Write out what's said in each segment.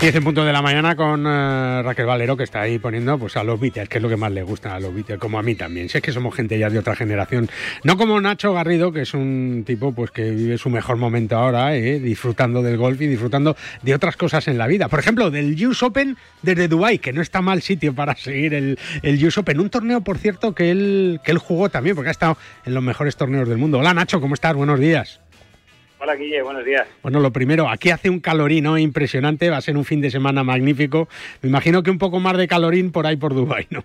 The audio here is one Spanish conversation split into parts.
10 en punto de la mañana con uh, Raquel Valero, que está ahí poniendo pues, a los Beatles, que es lo que más le gusta a los Beatles, como a mí también. Si es que somos gente ya de otra generación. No como Nacho Garrido, que es un tipo pues, que vive su mejor momento ahora, ¿eh? disfrutando del golf y disfrutando de otras cosas en la vida. Por ejemplo, del US Open desde Dubai que no está mal sitio para seguir el, el US Open. Un torneo, por cierto, que él, que él jugó también, porque ha estado en los mejores torneos del mundo. Hola Nacho, ¿cómo estás? Buenos días. Hola Guille, buenos días. Bueno, lo primero, aquí hace un calorino impresionante, va a ser un fin de semana magnífico. Me imagino que un poco más de calorín por ahí por Dubái, ¿no?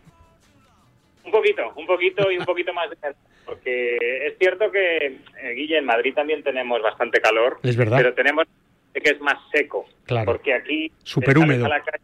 Un poquito, un poquito y un poquito más de porque es cierto que eh, Guille en Madrid también tenemos bastante calor. Es verdad. Pero tenemos que es más seco. Claro. Porque aquí súper húmedo. Calle,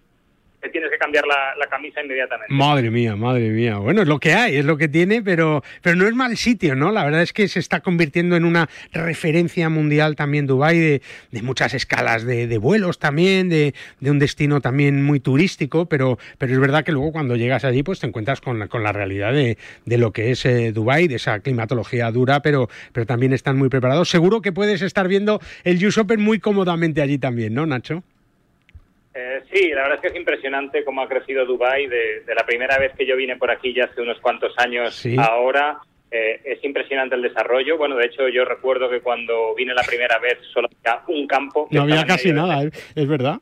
tienes que cambiar la, camisa inmediatamente. Madre mía, madre mía. Bueno, es lo que hay, es lo que tiene, pero, pero no es mal sitio, ¿no? La verdad es que se está convirtiendo en una referencia mundial también Dubái de, de muchas escalas de, vuelos también, de, de, un destino también muy turístico, pero, pero es verdad que luego cuando llegas allí pues te encuentras con la, con la realidad de, de lo que es eh, Dubái, de esa climatología dura, pero, pero también están muy preparados. Seguro que puedes estar viendo el US Open muy cómodamente allí también, ¿no, Nacho? Eh, sí, la verdad es que es impresionante cómo ha crecido Dubai de, de, la primera vez que yo vine por aquí ya hace unos cuantos años ¿Sí? ahora. Eh, es impresionante el desarrollo. Bueno, de hecho, yo recuerdo que cuando vine la primera vez solo había un campo. No había casi nada, de... es verdad.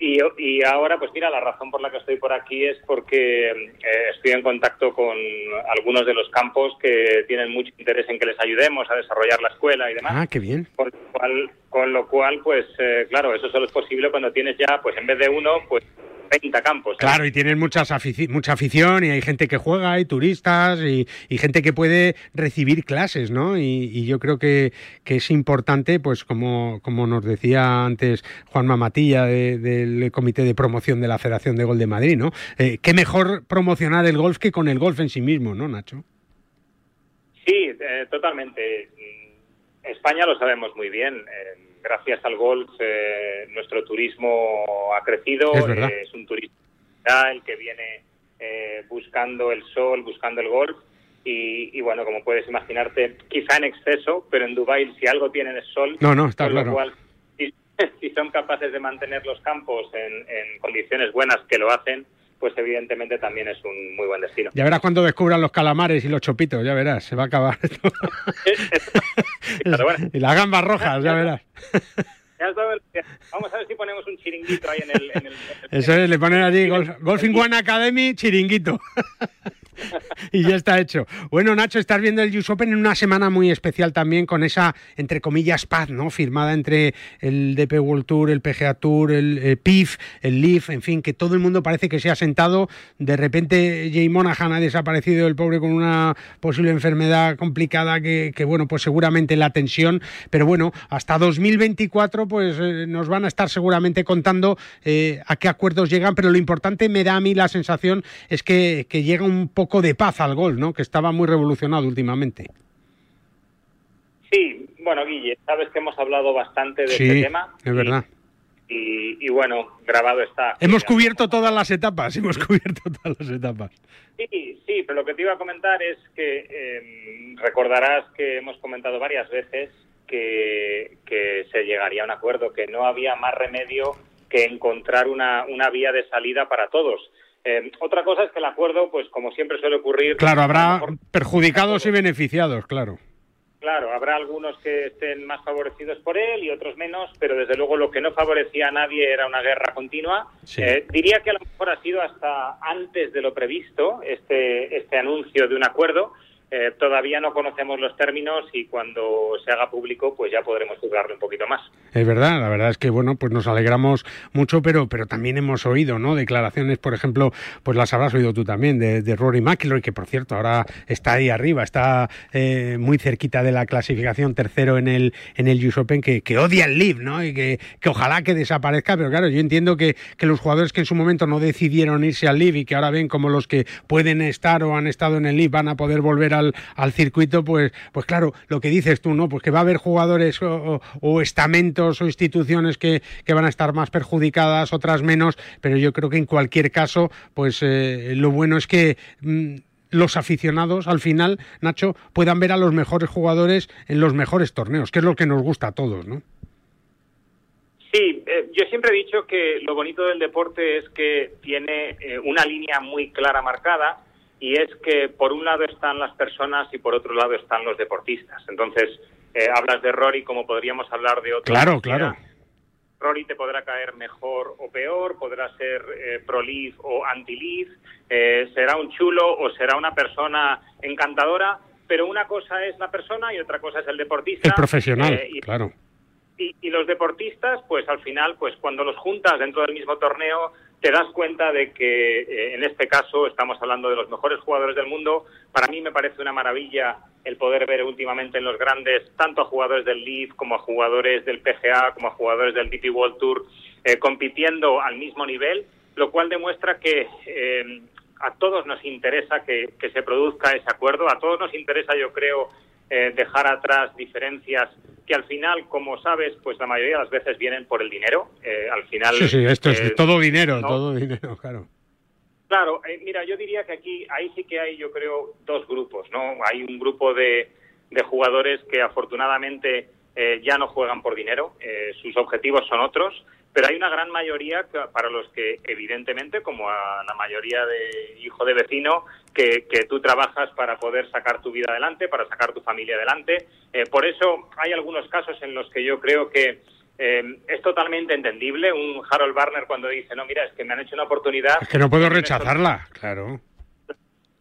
Y, y, ahora, pues mira, la razón por la que estoy por aquí es porque eh, estoy en contacto con algunos de los campos que tienen mucho interés en que les ayudemos a desarrollar la escuela y demás. Ah, qué bien. Con lo cual, con lo cual pues eh, claro, eso solo es posible cuando tienes ya, pues en vez de uno, pues 30 campos. ¿sabes? Claro, y tienen muchas afici mucha afición y hay gente que juega, hay turistas y, y gente que puede recibir clases, ¿no? Y, y yo creo que, que, es importante, pues como, como nos decía antes Juan Mamatilla de, del Comité de Promoción de la Federación de Gol de Madrid, ¿no? Eh, qué mejor promocionar el golf que con el golf en sí mismo, ¿no, Nacho? Sí, eh, totalmente. España lo sabemos muy bien. Eh, gracias al golf eh, nuestro turismo ha crecido, es, eh, es un turismo el que viene eh, buscando el sol, buscando el golf y, y, bueno, como puedes imaginarte, quizá en exceso, pero en Dubái si algo tienen es sol. No, no, está con claro. Lo cual, si, si, son capaces de mantener los campos en, en condiciones buenas que lo hacen, pues evidentemente también es un muy buen destino. Ya verás cuando descubran los calamares y los chopitos, ya verás, se va a acabar. Bueno. Y las gambas rojas, ya verás. Vamos a ver si ponemos un chiringuito ahí en el... En el, Eso es, le ponen allí Golf, Golfing One Academy, chiringuito. y ya está hecho. Bueno, Nacho, estás viendo el US Open en una semana muy especial también con esa, entre comillas, paz, ¿no? Firmada entre el DP World Tour, el PGA Tour, el, el PIF, el LIF, en fin, que todo el mundo parece que se ha sentado. De repente Jay Monahan ha desaparecido, el pobre con una posible enfermedad complicada que, bueno, pues seguramente la tensión, pero bueno, hasta 2024 pues eh, nos van a estar seguramente contando eh, a qué acuerdos llegan, pero lo importante me da a mí la sensación es que llega un poco de paz al gol, ¿no? Que estaba muy revolucionado últimamente. Sí, bueno, Guille, sabes que hemos hablado bastante de sí, este tema. Es verdad. Y, y, bueno, grabado está. Hemos cubierto todas las etapas, hemos cubierto todas las etapas. Sí, sí, pero lo que te iba a comentar es que eh, recordarás que hemos comentado varias veces que, que se llegaría a un acuerdo, que no había más remedio que encontrar una, una vía de salida para todos. Eh, otra cosa es que el acuerdo, pues como siempre suele ocurrir... Claro, habrá perjudicados y beneficiados, claro. Claro, habrá algunos que estén más favorecidos por él y otros menos, pero desde luego lo que no favorecía a nadie era una guerra continua. Sí. Eh, diría que a lo mejor ha sido hasta antes de lo previsto este, este anuncio de un acuerdo. Eh, todavía no conocemos los términos y cuando se haga público pues ya podremos juzgarlo un poquito más. Es verdad, la verdad es que bueno, pues nos alegramos mucho, pero pero también hemos oído, ¿no? Declaraciones, por ejemplo, pues las habrás oído tú también de, Rory McIlroy, que por cierto ahora está ahí arriba, está eh, muy cerquita de la clasificación, tercero en el en el US Open, que, que odia el Live, ¿no? Y que, que ojalá que desaparezca, pero claro, yo entiendo que, que los jugadores que en su momento no decidieron irse al Live y que ahora ven como los que pueden estar o han estado en el Live van a poder volver a al, al, circuito, pues, pues claro, lo que dices tú, ¿no? Pues que va a haber jugadores o, estamentos o instituciones que, que, van a estar más perjudicadas, otras menos, pero yo creo que en cualquier caso, pues eh, lo bueno es que mmm, los aficionados al final, Nacho, puedan ver a los mejores jugadores en los mejores torneos, que es lo que nos gusta a todos, ¿no? Sí, eh, yo siempre he dicho que lo bonito del deporte es que tiene eh, una línea muy clara marcada y es que por un lado están las personas y por otro lado están los deportistas. Entonces, eh, hablas de Rory como podríamos hablar de otro. Claro, claro. Rory te podrá caer mejor o peor, podrá ser pro-leaf o anti-leaf, será un chulo o será una persona encantadora, pero una cosa es la persona y otra cosa es el deportista. El profesional, claro y, los deportistas, pues al final, pues cuando los juntas dentro del mismo torneo, te das cuenta de que eh, en este caso estamos hablando de los mejores jugadores del mundo. Para mí me parece una maravilla el poder ver últimamente en los grandes tanto a jugadores del Leaf como a jugadores del PGA como a jugadores del DP World Tour eh, compitiendo al mismo nivel, lo cual demuestra que eh, a todos nos interesa que, que, se produzca ese acuerdo, a todos nos interesa, yo creo, dejar atrás diferencias que al final, como sabes, pues la mayoría de las veces vienen por el dinero. Eh, al final. Sí, sí, esto es eh, todo dinero, todo dinero, claro. Claro, eh, mira, yo diría que aquí, ahí sí que hay, yo creo, dos grupos, ¿no? Hay un grupo de, de jugadores que afortunadamente ya no juegan por dinero, sus objetivos son otros pero hay una gran mayoría para los que, evidentemente, como a la mayoría de hijo de vecino, que, tú trabajas para poder sacar tu vida adelante, para sacar tu familia adelante. Eh, por eso hay algunos casos en los que yo creo que eh, es totalmente entendible. Un Harold Barner cuando dice, no, mira, es que me han hecho una oportunidad. Es que no puedo rechazarla, claro.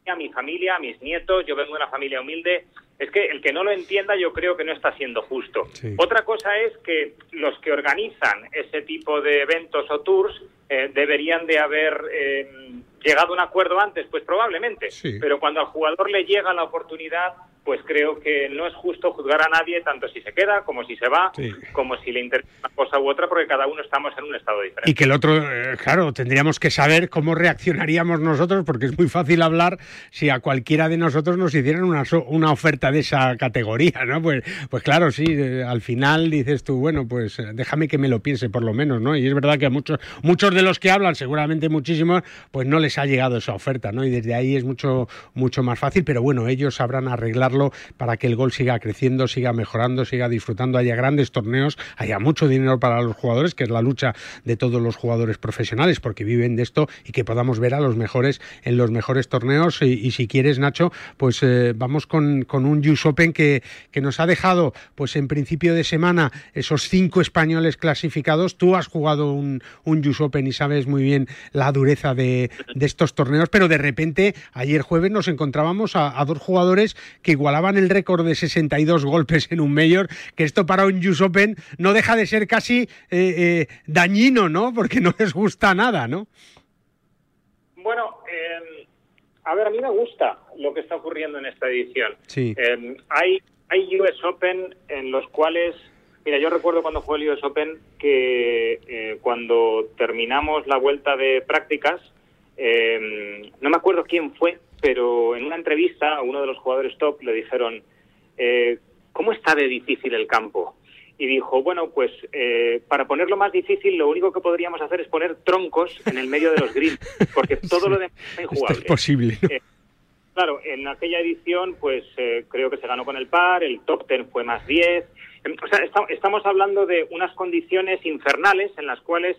A mi familia, a mis nietos, yo vengo de una familia humilde es que el que no lo entienda yo creo que no está siendo justo. Otra cosa es que los que organizan ese tipo de eventos o tours eh, deberían de haber eh, llegado a un acuerdo antes, pues probablemente, pero cuando al jugador le llega la oportunidad pues creo que no es justo juzgar a nadie, tanto si se queda como si se va, como si le interesa una cosa u otra, porque cada uno estamos en un estado diferente. Y que el otro, eh, claro, tendríamos que saber cómo reaccionaríamos nosotros, porque es muy fácil hablar si a cualquiera de nosotros nos hicieran una, una oferta de esa categoría, ¿no? Pues, pues claro, sí, eh, al final dices tú, bueno, pues eh, déjame que me lo piense por lo menos, ¿no? Y es verdad que a muchos, muchos de los que hablan, seguramente muchísimos, pues no les ha llegado esa oferta, ¿no? Y desde ahí es mucho, mucho más fácil, pero bueno, ellos sabrán arreglarlo para que el gol siga creciendo, siga mejorando, siga disfrutando, haya grandes torneos, haya mucho dinero para los jugadores, que es la lucha de todos los jugadores profesionales, porque viven de esto y que podamos ver a los mejores en los mejores torneos. Y, si quieres, Nacho, pues eh, vamos con, un US Open que, que nos ha dejado, pues en principio de semana, esos cinco españoles clasificados. Tú has jugado un, un Open y sabes muy bien la dureza de, estos torneos, pero de repente, ayer jueves nos encontrábamos a, a dos jugadores que igual igualaban el récord de 62 golpes en un mayor, que esto para un US Open no deja de ser casi eh, eh, dañino, ¿no? Porque no les gusta nada, ¿no? Bueno, em, a ver, a mí me gusta lo que está ocurriendo en esta edición. Sí. Em, hay, hay US Open en los cuales Mira, yo recuerdo cuando fue el US Open que eh, cuando terminamos la vuelta de prácticas, em, no me acuerdo quién fue, pero en una entrevista a uno de los jugadores top le dijeron, eh, ¿cómo está de difícil el campo? Y dijo, bueno, pues eh, para ponerlo más difícil lo único que podríamos hacer es poner troncos en el medio de los greens, porque todo lo demás es injugable. es posible. Eh, claro, en aquella edición pues creo que se ganó con el par, el top ten fue más 10. Em, o sea, estamos hablando de unas condiciones infernales en las cuales,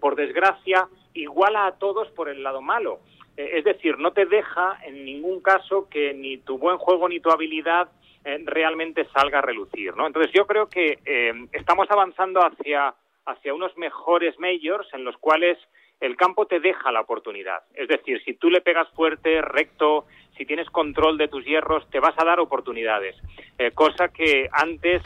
por desgracia, iguala a todos por el lado malo. Eh, es decir, no te deja en ningún caso que ni tu buen juego ni tu habilidad eh, realmente salga a relucir, ¿no? Entonces yo creo que eh, estamos avanzando hacia, hacia unos mejores majors en los cuales el campo te deja la oportunidad. Es decir, si tú le pegas fuerte, recto, si tienes control de tus hierros, te vas a dar oportunidades. cosa que antes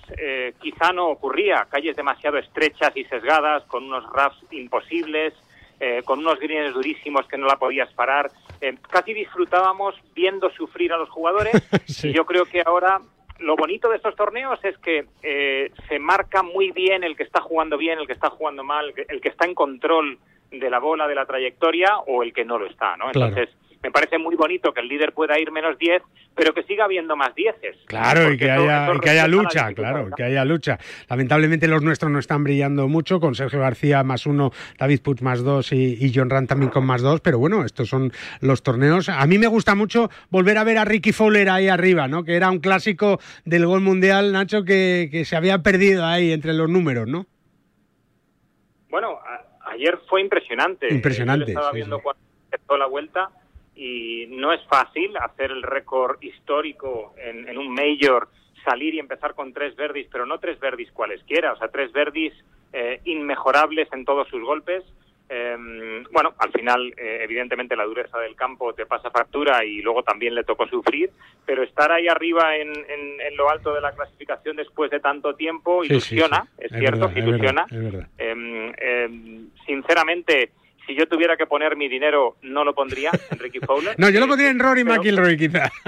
quizá no ocurría. Calles demasiado estrechas y sesgadas, con unos rafts imposibles, eh, con unos greens durísimos que no la podías parar. Eh, casi disfrutábamos viendo sufrir a los jugadores y yo creo que ahora lo bonito de estos torneos es que eh, se marca muy bien el que está jugando bien, el que está jugando mal, el que está en control de la bola, de la trayectoria o el que no lo está, ¿no? Entonces, me parece muy bonito que el líder pueda ir menos 10, pero que siga habiendo más 10. Claro, y que, haya, que haya lucha, claro, que haya lucha. Lamentablemente los nuestros no están brillando mucho, con Sergio García más uno, David Puig más dos y, John Rand también con más dos, pero bueno, estos son los torneos. A mí me gusta mucho volver a ver a Ricky Fowler ahí arriba, ¿no? Que era un clásico del gol mundial, Nacho, que, que se había perdido ahí entre los números, ¿no? Bueno, ayer fue impresionante. Impresionante. estaba viendo cuando empezó la vuelta y no es fácil hacer el récord histórico en, en un Major salir y empezar con tres verdis, pero no tres verdis cualesquiera, o sea, tres verdis eh, inmejorables en todos sus golpes. Eh, bueno, al final, eh, evidentemente, la dureza del campo te pasa factura y luego también le tocó sufrir, pero estar ahí arriba en, en, lo alto de la clasificación después de tanto tiempo ilusiona, es, cierto, ilusiona. Em, em, sinceramente, si yo tuviera que poner mi dinero, no lo pondría en Ricky Fowler. no, yo lo pondría en Rory McIlroy, quizá.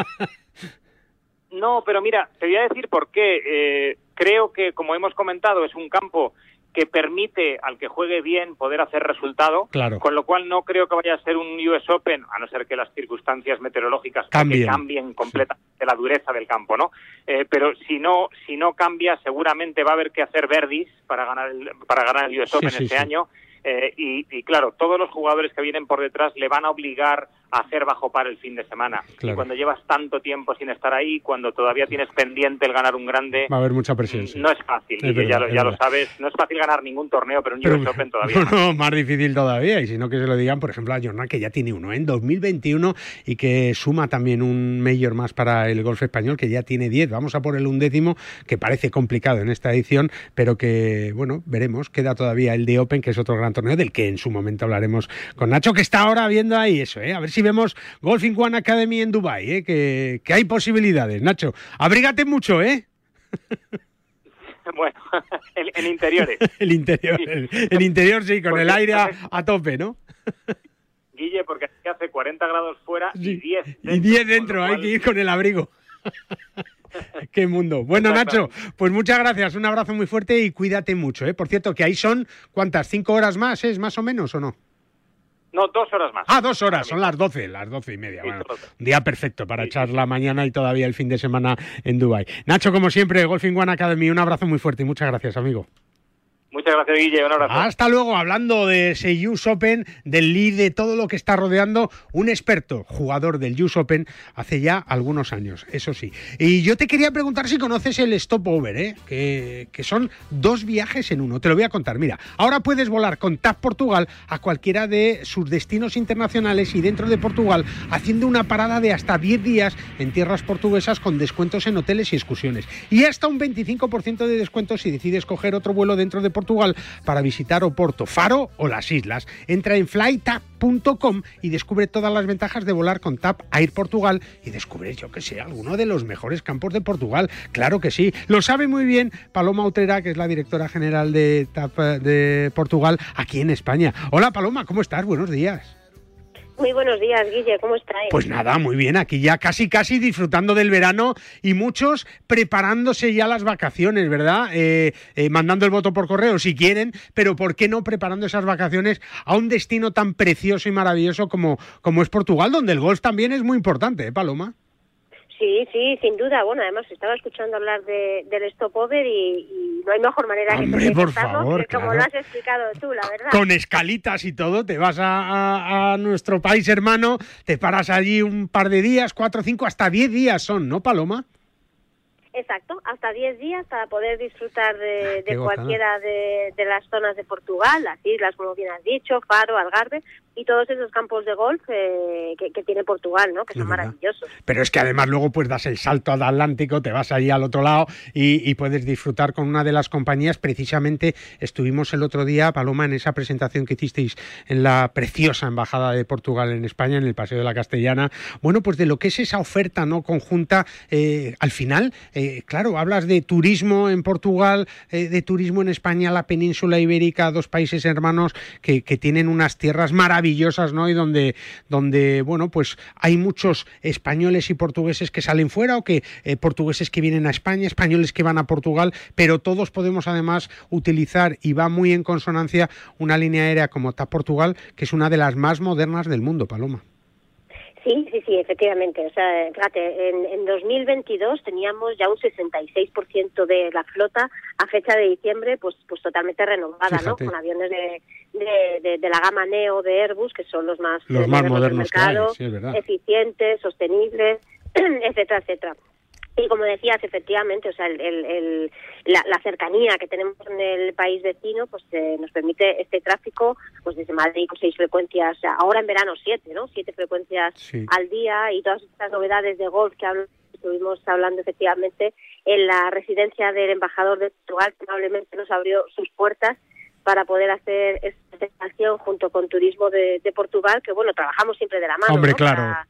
No, pero mira, te voy a decir por qué. Eh, creo que, como hemos comentado, es un campo que permite al que juegue bien poder hacer resultado, claro. con lo cual no creo que vaya a ser un US Open, a no ser que las circunstancias meteorológicas cambien, completamente la dureza del campo, ¿no? Eh, pero si no, si no cambia, seguramente va a haber que hacer verdis para ganar el, para ganar el US Open este año. Eh, y, y, claro, todos los jugadores que vienen por detrás le van a obligar hacer bajo par el fin de semana. Y cuando llevas tanto tiempo sin estar ahí, cuando todavía tienes pendiente el ganar un grande... Va a haber mucha presión. No es fácil, ya, lo, sabes. No es fácil ganar ningún torneo, pero un US Open todavía no, más. difícil todavía. Y si no, que se lo digan, por ejemplo, a Jornal, que ya tiene uno en 2021 y que suma también un mayor más para el golf español, que ya tiene 10. Vamos a por el undécimo, que parece complicado en esta edición, pero que, bueno, veremos. Queda todavía el de Open, que es otro gran torneo, del que en su momento hablaremos con Nacho, que está ahora viendo ahí eso, ¿eh? A ver si si vemos Golfing One Academy en Dubai, ¿eh? que, hay posibilidades. Nacho, abrígate mucho, ¿eh? Bueno, en, interiores. el interior, el, interior sí, con el aire a, tope, ¿no? Guille, porque hace 40 grados fuera y 10 dentro. Y 10 dentro, hay que ir con el abrigo. Qué mundo. Bueno, Nacho, pues muchas gracias, un abrazo muy fuerte y cuídate mucho. ¿eh? Por cierto, que ahí son, ¿cuántas? ¿Cinco horas más es más o menos o no? No, dos horas más. Ah, dos horas, son las doce, las doce y media. bueno, un día perfecto para echar la mañana y todavía el fin de semana en Dubai. Nacho, como siempre, Golfing One Academy, un abrazo muy fuerte y muchas gracias, amigo. Muchas gracias, Guille. Un abrazo. Hasta luego. Hablando de ese US Open, del lead, de todo lo que está rodeando, un experto jugador del US Open hace ya algunos años, eso sí. Y yo te quería preguntar si conoces el stopover, ¿eh? que, que son dos viajes en uno. Te lo voy a contar. Mira, ahora puedes volar con TAP Portugal a cualquiera de sus destinos internacionales y dentro de Portugal, haciendo una parada de hasta 10 días en tierras portuguesas con descuentos en hoteles y excursiones. Y hasta un 25% de descuento si decides coger otro vuelo dentro de Portugal para visitar Oporto, Faro o las islas. Entra en flytap.com y descubre todas las ventajas de volar con TAP Air Portugal y descubre, yo que sé, alguno de los mejores campos de Portugal. Claro que sí. Lo sabe muy bien Paloma Utrera, que es la directora general de TAP eh, de Portugal aquí en España. Hola Paloma, ¿cómo estás? Buenos días. Muy buenos días, Guille, ¿cómo estáis? Pues nada, muy bien, aquí ya casi casi disfrutando del verano y muchos preparándose ya las vacaciones, ¿verdad? Eh, eh, mandando el voto por correo si quieren, pero ¿por qué no preparando esas vacaciones a un destino tan precioso y maravilloso como, como es Portugal, donde el golf también es muy importante, ¿eh, Paloma? Sí, sí, sin duda. Bueno, además estaba escuchando hablar de, del stopover y, y no hay mejor manera que, por favor, que como lo has explicado tú, la verdad. Con escalitas y todo, te vas a, a, nuestro país hermano, te paras allí un par de días, cuatro, cinco, hasta diez días son, ¿no, Paloma? Exacto, hasta 10 días para poder disfrutar de, ah, cualquiera de, las zonas de Portugal, las islas, como bien has dicho, Faro, Algarve, y todos esos campos de golf eh, que, tiene Portugal, ¿no? que son maravillosos. Pero es que además luego pues das el salto al Atlántico, te vas allí al otro lado y, puedes disfrutar con una de las compañías. Precisamente estuvimos el otro día, Paloma, en esa presentación que hicisteis en la preciosa Embajada de Portugal en España, en el Paseo de la Castellana. Bueno, pues de lo que es esa oferta no conjunta, eh, al final... Eh, claro, hablas de turismo en Portugal, eh, de turismo en España, la península ibérica, dos países hermanos que, tienen unas tierras maravillosas, ¿no? Y donde, donde, bueno, pues hay muchos españoles y portugueses que salen fuera o que eh, portugueses que vienen a España, españoles que van a Portugal, pero todos podemos además utilizar y va muy en consonancia una línea aérea como TAP Portugal, que es una de las más modernas del mundo, Paloma. Sí, sí, sí, efectivamente. O sea, fíjate, en, en 2022 teníamos ya un 66% de la flota a fecha de diciembre, pues, pues totalmente renovada, ¿no? Con aviones de, de, de, la gama Neo de Airbus, que son los más, los más modernos mercado, eficientes, sostenibles, etcétera, etcétera. Y como decías, efectivamente, o sea, el, la, cercanía que tenemos en el país vecino, pues eh, nos permite este tráfico, pues desde Madrid con seis frecuencias, ahora en verano siete, ¿no? Siete frecuencias al día y todas estas novedades de golf que estuvimos hablando efectivamente en la residencia del embajador de Portugal, que amablemente nos abrió sus puertas para poder hacer esta acción junto con Turismo de, Portugal, que bueno, trabajamos siempre de la mano. Hombre, claro para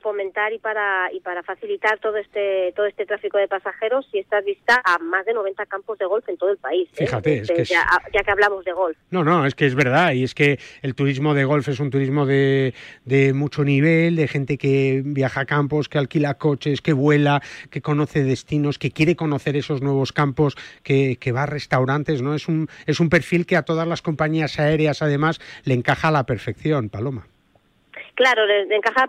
fomentar y para y para facilitar todo este todo este tráfico de pasajeros y está vista a más de 90 campos de golf en todo el país. ¿eh? Fíjate, es que ya, que hablamos de golf. No, no, es que es verdad y es que el turismo de golf es un turismo de, de mucho nivel, de gente que viaja a campos, que alquila coches, que vuela, que conoce destinos, que quiere conocer esos nuevos campos, que, que va a restaurantes, ¿no? Es un es un perfil que a todas las compañías aéreas además le encaja a la perfección, Paloma. Claro, le encaja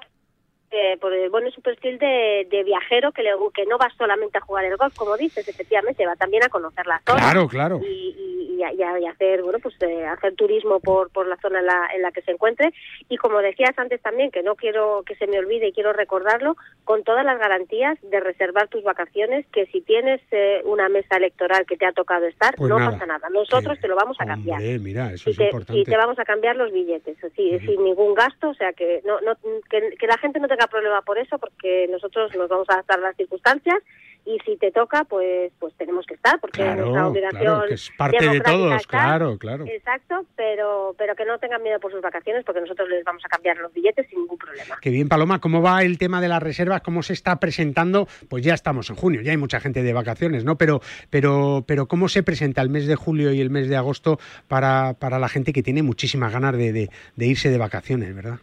eh, bueno, es un perfil de, de viajero que, le, que no va solamente a jugar el golf, como dices, efectivamente, va también a conocer la zona. Claro, claro. Y, y, hacer, bueno, pues eh, hacer turismo por, por la zona en la, en la que se encuentre. Y como decías antes también, que no quiero que se me olvide y quiero recordarlo, con todas las garantías de reservar tus vacaciones, que si tienes eh, una mesa electoral que te ha tocado estar, pues no pasa nada. Nosotros te lo vamos a cambiar. mira, eso y, es importante. y te vamos a cambiar los billetes, así, sin ningún gasto, o sea, que, no, no, que, que la gente no tenga problema por eso porque nosotros nos vamos a adaptar a las circunstancias y si te toca, pues pues tenemos que estar, porque es nuestra obligación. es parte de todos, claro, claro. Exacto, pero, pero que no tengan miedo por sus vacaciones, porque nosotros les vamos a cambiar los billetes sin ningún problema. Qué bien, Paloma, ¿cómo va el tema de las reservas? ¿Cómo se está presentando? Pues ya estamos en junio, ya hay mucha gente de vacaciones, ¿no? Pero, pero, pero ¿cómo se presenta el mes de julio y el mes de agosto para, para la gente que tiene muchísimas ganas de, de irse de vacaciones, verdad?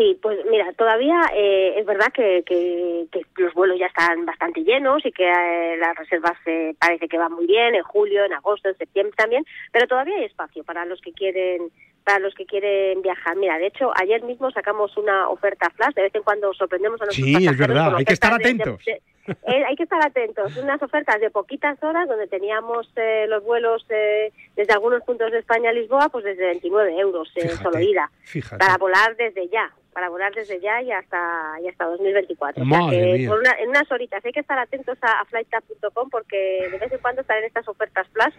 Sí, pues mira, todavía eh, es verdad que, que, los vuelos ya están bastante llenos y que eh, las reservas eh, parece que van muy bien en julio, en agosto, en septiembre también, pero todavía hay espacio para los que quieren para los que quieren viajar. Mira, de hecho, ayer mismo sacamos una oferta flash, de vez en cuando sorprendemos a nuestros Sí, es verdad, hay que estar atentos. Eh, hay que estar atentos. Unas ofertas de poquitas horas donde teníamos eh, los vuelos eh, desde algunos puntos de España a Lisboa, pues desde 29 euros solo ida. Para volar desde ya, para volar desde ya y hasta, y hasta 2024. en unas horitas hay que estar atentos a, a flighttap.com porque de vez en cuando salen estas ofertas flash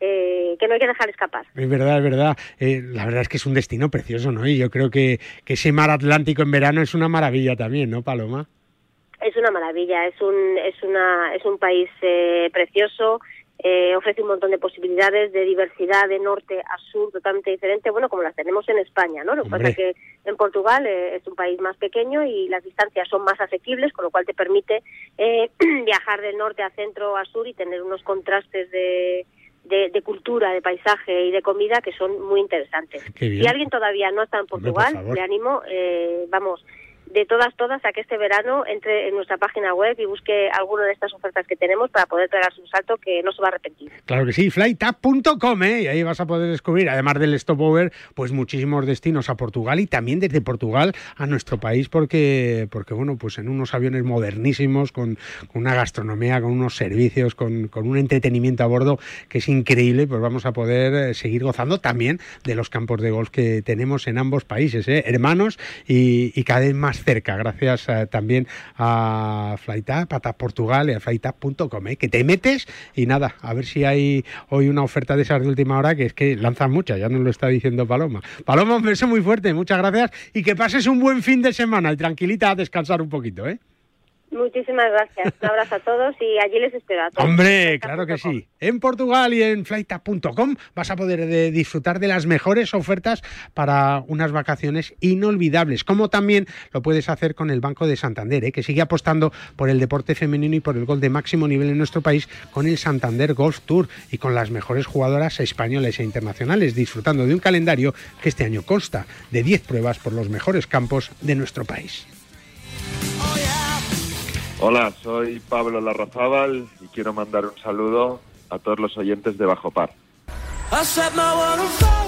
eh, que no hay que dejar escapar. Es verdad, es verdad. Eh, la verdad es que es un destino precioso, ¿no? Y yo creo que, que ese mar Atlántico en verano es una maravilla también, ¿no, Paloma? Es una maravilla, es un, es una, es un país eh, precioso, eh, ofrece un montón de posibilidades de diversidad de norte a sur totalmente diferente, bueno, como las tenemos en España, ¿no? Lo que pasa es que en Portugal es un país más pequeño y las distancias son más asequibles, con lo cual te permite viajar del norte a centro a sur y tener unos contrastes de, de, cultura, de paisaje y de comida que son muy interesantes. Si alguien todavía no está en Portugal, le animo, eh, vamos, de todas, todas, a que este verano entre en nuestra página web y busque alguna de estas ofertas que tenemos para poder pegarse un salto que no se va a arrepentir. Claro que sí, flytap.com, ¿eh? y ahí vas a poder descubrir, además del stopover, pues muchísimos destinos a Portugal y también desde Portugal a nuestro país, porque, porque bueno, pues en unos aviones modernísimos, con, una gastronomía, con unos servicios, con, con, un entretenimiento a bordo que es increíble, pues vamos a poder eh, seguir gozando también de los campos de golf que tenemos en ambos países, ¿eh? hermanos y, y cada vez más cerca, gracias eh, también a Flytap, a Portugal y a flytap.com, ¿eh? que te metes y nada, a ver si hay hoy una oferta de esas de última hora, que es que lanzan muchas, ya nos lo está diciendo Paloma. Paloma, un beso muy fuerte, muchas gracias y que pases un buen fin de semana y tranquilita a descansar un poquito, ¿eh? Muchísimas gracias. Un abrazo a todos y allí les espero a todos. Hombre, claro que sí. En Portugal y en flighta.com vas a poder eh, disfrutar de las mejores ofertas para unas vacaciones inolvidables, como también lo puedes hacer con el Banco de Santander, eh, que sigue apostando por el deporte femenino y por el gol de máximo nivel en nuestro país con el Santander Golf Tour y con las mejores jugadoras españolas e internacionales, disfrutando de un calendario que este año consta de 10 pruebas por los mejores campos de nuestro país. Hola, soy Pablo Larrazábal y quiero mandar un saludo a todos los oyentes de Bajo Par.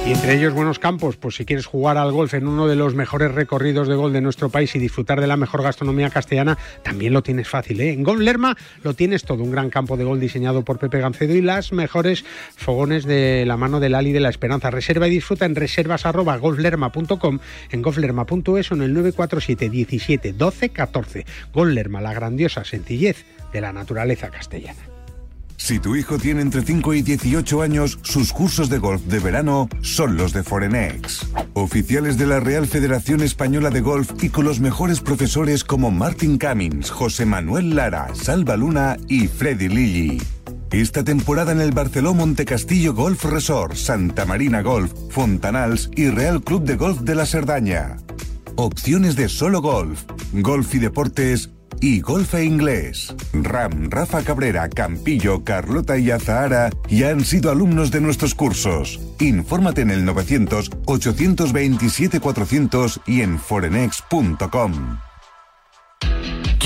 Y entre ellos buenos campos, pues si quieres jugar al golf en uno de los mejores recorridos de gol de nuestro país y disfrutar de la mejor gastronomía castellana, también lo tienes fácil. ¿eh? En Golf Lerma lo tienes todo, un gran campo de gol diseñado por Pepe Gancedo y las mejores fogones de la mano del Ali de la Esperanza. Reserva y disfruta en reservas.golflerma.com, en golflerma.es o en el 947 17 12 14. Golf Lerma, la grandiosa sencillez de la naturaleza castellana. Si tu hijo tiene entre 5 y 18 años, sus cursos de golf de verano son los de Forenex. Oficiales de la Real Federación Española de Golf y con los mejores profesores como Martin Cummins, José Manuel Lara, Salva Luna y Freddy Lilly. Esta temporada en el Barceló Montecastillo Golf Resort, Santa Marina Golf, Fontanals y Real Club de Golf de la Serdaña. Opciones de solo golf, golf y deportes y golfe inglés. Ram, Rafa Cabrera, Campillo, Carlota y Azahara ya han sido alumnos de nuestros cursos. Infórmate en el 900 827 400 y en forenex.com.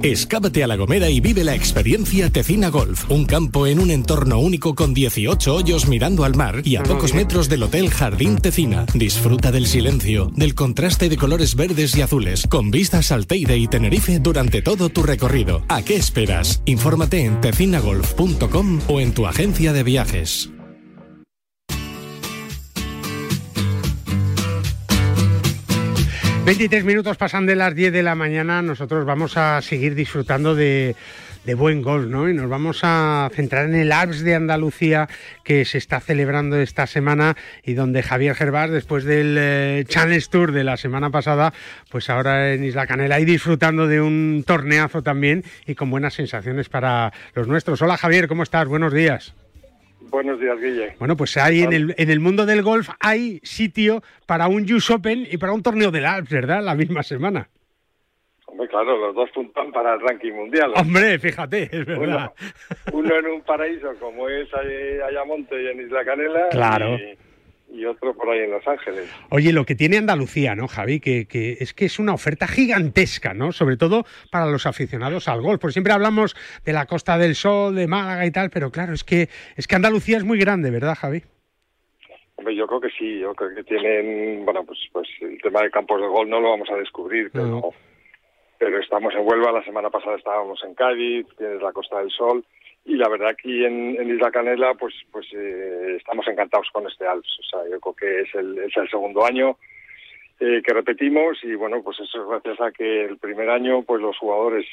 Escápate a La Gomera y vive la experiencia Tecina Golf, un campo en un entorno único con 18 hoyos mirando al mar y a pocos metros del Hotel Jardín Tecina. Disfruta del silencio, del contraste de colores verdes y azules, con vistas al Teide y Tenerife durante todo tu recorrido. ¿A qué esperas? Infórmate en tecinagolf.com o en tu agencia de viajes. 23 minutos pasan de las 10 de la mañana. Nosotros vamos a seguir disfrutando de, buen golf, ¿no? Y nos vamos a centrar en el Alps de Andalucía que se está celebrando esta semana y donde Javier Gervás, después del eh, Challenge Tour de la semana pasada, pues ahora en Isla Canela y disfrutando de un torneazo también y con buenas sensaciones para los nuestros. Hola Javier, ¿cómo estás? Buenos días. Buenos días, Guille. Bueno, pues hay en el, en el mundo del golf hay sitio para un US Open y para un torneo del Alps, ¿verdad? La misma semana. Hombre, claro, los dos puntan para el ranking mundial. Hombre, fíjate, es verdad. Uno, en un paraíso como es Ayamonte y en Isla Canela. Claro. y otro por ahí en Los Ángeles. Oye, lo que tiene Andalucía, ¿no, Javi? Que, es que es una oferta gigantesca, ¿no? Sobre todo para los aficionados al golf. Porque siempre hablamos de la Costa del Sol, de Málaga y tal, pero claro, es que es que Andalucía es muy grande, ¿verdad, Javi? Hombre, yo creo que sí, yo creo que tienen, bueno, pues, pues el tema de campos de golf no lo vamos a descubrir, pero, pero estamos en Huelva, la semana pasada estábamos en Cádiz, tienes la Costa del Sol y la verdad aquí en, Isla Canela pues pues eh, estamos encantados con este Alps o sea yo creo que es el, es el segundo año eh, que repetimos y bueno pues eso es gracias a que el primer año pues los jugadores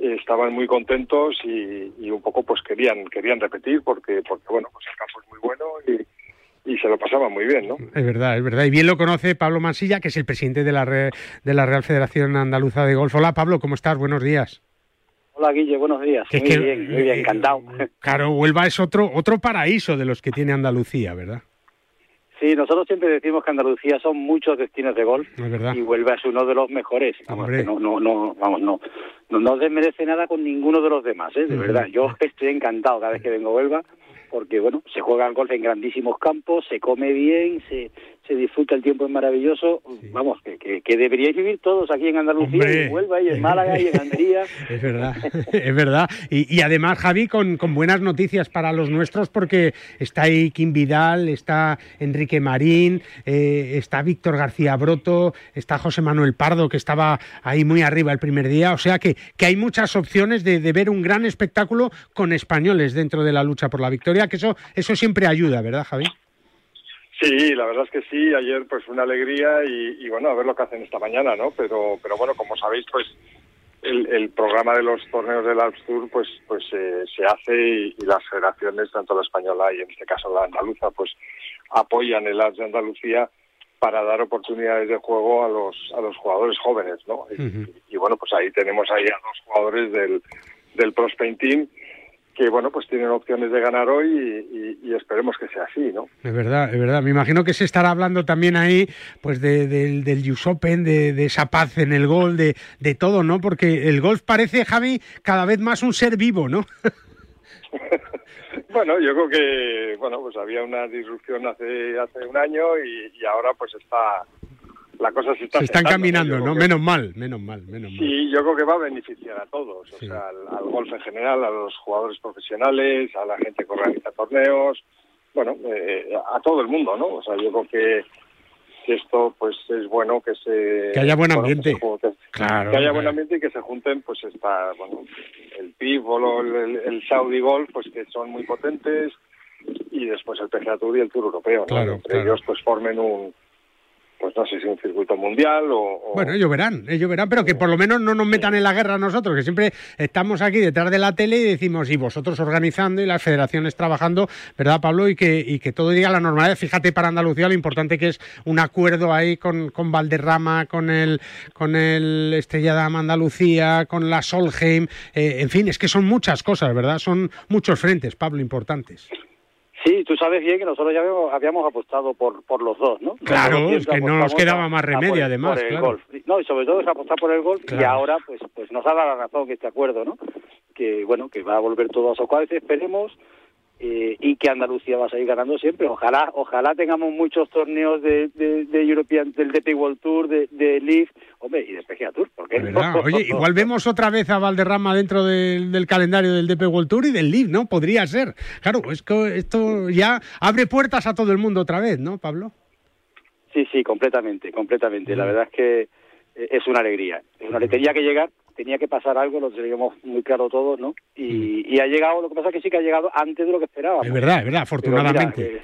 eh, estaban muy contentos y, y, un poco pues querían querían repetir porque porque bueno pues el campo es muy bueno y se lo pasaban muy bien, ¿no? Es verdad, es verdad. Y bien lo conoce Pablo Mansilla, que es el presidente de la, de la Real Federación Andaluza de Golf. Hola, Pablo, ¿cómo estás? Buenos días. Hola Guille, buenos días. muy bien, muy bien, encantado. Claro, Huelva es otro otro paraíso de los que tiene Andalucía, ¿verdad? Sí, nosotros siempre decimos que Andalucía son muchos destinos de golf y Huelva es uno de los mejores. no, no, no, vamos, no, no, no desmerece nada con ninguno de los demás, ¿eh? de verdad. Yo estoy encantado cada vez que vengo a Huelva porque bueno, se juega al golf en grandísimos campos, se come bien, se, se disfruta el tiempo es maravilloso. Vamos, que, que, deberíais vivir todos aquí en Andalucía, en Huelva y en Málaga y en Almería. es verdad, es verdad. Y, y además, Javi, con, con, buenas noticias para los nuestros, porque está ahí Kim Vidal, está Enrique Marín, eh, está Víctor García Broto, está José Manuel Pardo, que estaba ahí muy arriba el primer día. O sea que, que hay muchas opciones de, de ver un gran espectáculo con españoles dentro de la lucha por la victoria, que eso, eso siempre ayuda, ¿verdad, Javi? Sí, la verdad es que sí. Ayer pues una alegría y, bueno, a ver lo que hacen esta mañana, ¿no? Pero, pero bueno, como sabéis, pues el, programa de los torneos del Alps Tour pues pues eh, se hace y, las federaciones, tanto la española y en este caso la andaluza, pues apoyan el Alps de Andalucía para dar oportunidades de juego a los a los jugadores jóvenes, ¿no? y, y, bueno, pues ahí tenemos ahí a dos jugadores del del Pro Team que bueno pues tienen opciones de ganar hoy y, esperemos que sea así no es verdad es verdad. Me imagino que se estará hablando también ahí pues de, del US Open de, esa paz en el gol de, de todo no porque el golf parece Javi cada vez más un ser vivo no bueno yo creo que bueno pues había una disrupción hace hace un año y, y ahora pues está la cosa se está se están caminando, ¿no? Menos mal, menos mal, menos mal. Sí, yo creo que va a beneficiar a todos, o sea, al, golf en general, a los jugadores profesionales, a la gente que organiza torneos, bueno, eh, a todo el mundo, ¿no? O sea, yo creo que, esto, pues, es bueno que se... Que haya buen ambiente. claro. Que haya buen ambiente y que se junten, pues, está, bueno, el PIB o el, Saudi Golf, pues, que son muy potentes, y después el PGA Tour y el Tour Europeo, ¿no? Entre ellos, pues, formen un pues no sé si un circuito mundial o, Bueno, ellos verán, ellos verán, pero que por lo menos no nos metan en la guerra nosotros, que siempre estamos aquí detrás de la tele y decimos, y vosotros organizando y las federaciones trabajando, ¿verdad, Pablo? Y que, y que todo diga la normalidad. Fíjate para Andalucía lo importante que es un acuerdo ahí con, con Valderrama, con el, con el Estrella Dama Andalucía, con la Solheim, eh, en fin, es que son muchas cosas, ¿verdad? Son muchos frentes, Pablo, importantes. Sí, tú sabes bien que nosotros ya habíamos, apostado por, por los dos, ¿no? Claro, es que no nos quedaba más remedio, además. Por el golf. No, y sobre todo es apostar por el golf y ahora pues pues nos ha dado la razón que este acuerdo, ¿no? Que bueno, que va a volver todo a su cual esperemos eh, y que Andalucía va a seguir ganando siempre. Ojalá, ojalá tengamos muchos torneos de, de, European, del DP World Tour, de, de hombre, y de PGA Tour. porque Oye, igual vemos otra vez a Valderrama dentro del, calendario del DP World Tour y del Leaf, ¿no? Podría ser. Claro, es que esto ya abre puertas a todo el mundo otra vez, ¿no, Pablo? Sí, sí, completamente, completamente. La verdad es que eh, es una alegría. Es una alegría que llegar tenía que pasar algo, lo teníamos muy claro todos, ¿no? Y, ha llegado, lo que pasa es que sí que ha llegado antes de lo que esperábamos. Es verdad, es verdad, afortunadamente.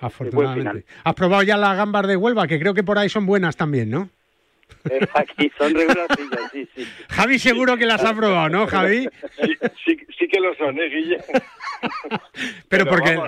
afortunadamente. ¿Has probado ya las gambas de Huelva? Que creo que por ahí son buenas también, ¿no? Aquí son regulares, sí, sí. Javi seguro que las ha probado, ¿no, Javi? Sí, sí, que lo son, ¿eh, Guille? Pero, porque...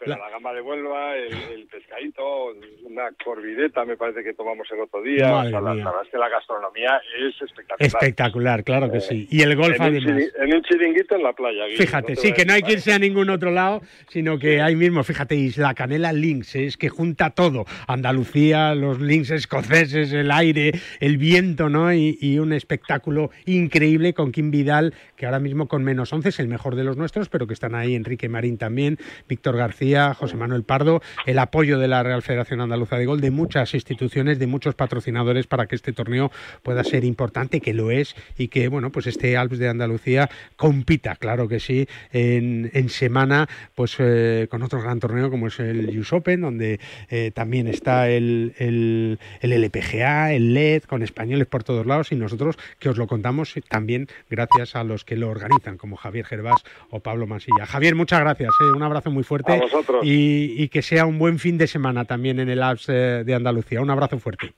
Pero la, gamba de Huelva, el, pescadito, una corvideta me parece que tomamos el otro día. la, verdad es que la gastronomía es espectacular. Espectacular, claro que eh, sí. Y el golf en además. Un en un chiringuito en la playa. fíjate, sí, que no hay que irse a ningún otro lado, sino que ahí mismo, fíjate, Isla Canela Links, es que junta todo. Andalucía, los links escoceses, el aire, el viento, ¿no? Y, y un espectáculo increíble con Kim Vidal, que ahora mismo con menos 11 es el mejor de los nuestros, pero que están ahí Enrique Marín también, Víctor García José Manuel Pardo, el apoyo de la Real Federación Andaluza de Gol, de muchas instituciones, de muchos patrocinadores para que este torneo pueda ser importante, que lo es, y que, bueno, pues este Alps de Andalucía compita, claro que sí, en, semana, pues eh, con otro gran torneo como es el US Open, donde eh, también está el, el, el LPGA, el LED, con españoles por todos lados, y nosotros que os lo contamos también gracias a los que lo organizan, como Javier Gervás o Pablo Mansilla. Javier, muchas gracias, eh, un abrazo muy fuerte y, y, que sea un buen fin de semana también en el Alps eh, de Andalucía. Un abrazo fuerte.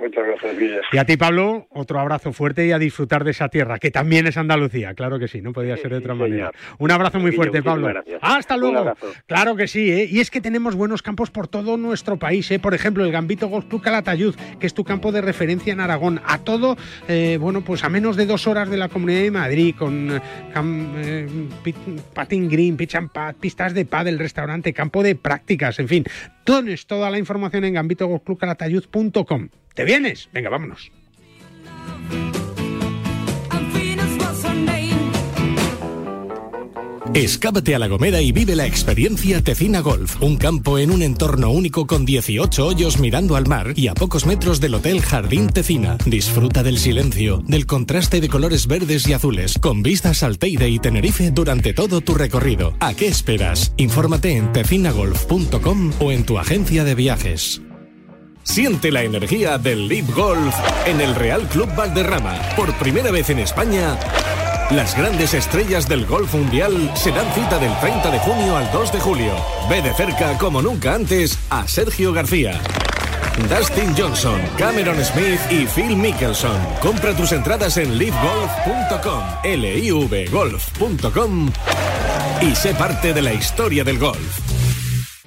Muchas gracias, Guille. Y a ti, Pablo, otro abrazo fuerte y a disfrutar de esa tierra, que también es Andalucía, claro que sí, no podía ser de otra manera. Un abrazo muy fuerte, Pablo. hasta luego. Claro que sí, ¿eh? y es que tenemos buenos campos por todo nuestro país. ¿eh? Por ejemplo, el Gambito Golf Club Calatayud, que es tu campo de referencia en Aragón. A todo, eh, bueno, pues a menos de dos horas de la Comunidad de Madrid, con eh, patin green, pitch and pad, pistas de pad, el restaurante, campo de prácticas, en fin. Tienes toda la información en gambitogolfclubcalatayud.com. ¿Te vienes? Venga, vámonos. Escápate a La Gomera y vive la experiencia Tecina Golf, un campo en un entorno único con 18 hoyos mirando al mar y a pocos metros del Hotel Jardín Tecina. Disfruta del silencio, del contraste de colores verdes y azules, con vistas al Teide y Tenerife durante todo tu recorrido. ¿A qué esperas? Infórmate en tecinagolf.com o en tu agencia de viajes. Siente la energía del Leap Golf en el Real Club Valderrama. Por primera vez en España, las grandes estrellas del golf mundial se dan cita del 30 de junio al 2 de julio. Ve de cerca, como nunca antes, a Sergio García. Dustin Johnson, Cameron Smith y Phil Mickelson. Compra tus entradas en livegolf.com, livgolf.com y sé parte de la historia del golf.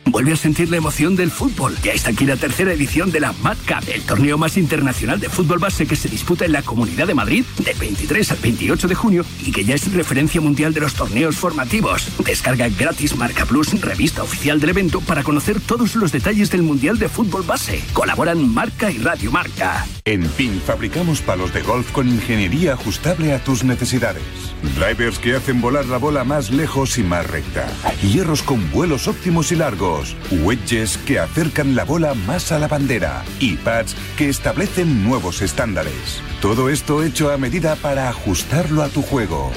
Vuelve a sentir la emoción del fútbol. Ya está aquí la tercera edición de la Mad Cup, el torneo más internacional de fútbol base que se disputa en la Comunidad de Madrid del 23 al 28 de junio y que ya es referencia mundial de los torneos formativos. Descarga gratis Marca Plus, revista oficial del evento, para conocer todos los detalles del Mundial de Fútbol Base. Colaboran Marca y Radio Marca. En PIN fabricamos palos de golf con ingeniería ajustable a tus necesidades. Drivers que hacen volar la bola más lejos y más recta. Hierros con vuelos óptimos y largos wedges que acercan la bola más a la bandera y pads que establecen nuevos estándares. Todo esto hecho a medida para ajustarlo a tu juego.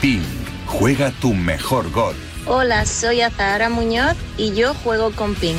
Ping, juega tu mejor gol. Hola, soy Azahara Muñoz y yo juego con Ping.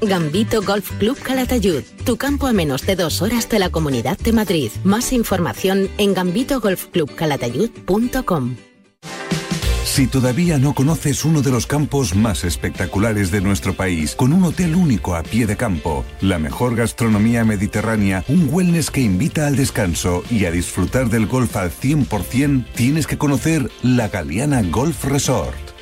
Gambito Golf Club Calatayud, tu campo a menos de dos horas de la Comunidad de Madrid. Más información en gambitogolfclubcalatayud.com. Si todavía no conoces uno de los campos más espectaculares de nuestro país, con un hotel único a pie de campo, la mejor gastronomía mediterránea, un wellness que invita al descanso y a disfrutar del golf al 100%, tienes que conocer la Galeana Golf Resort.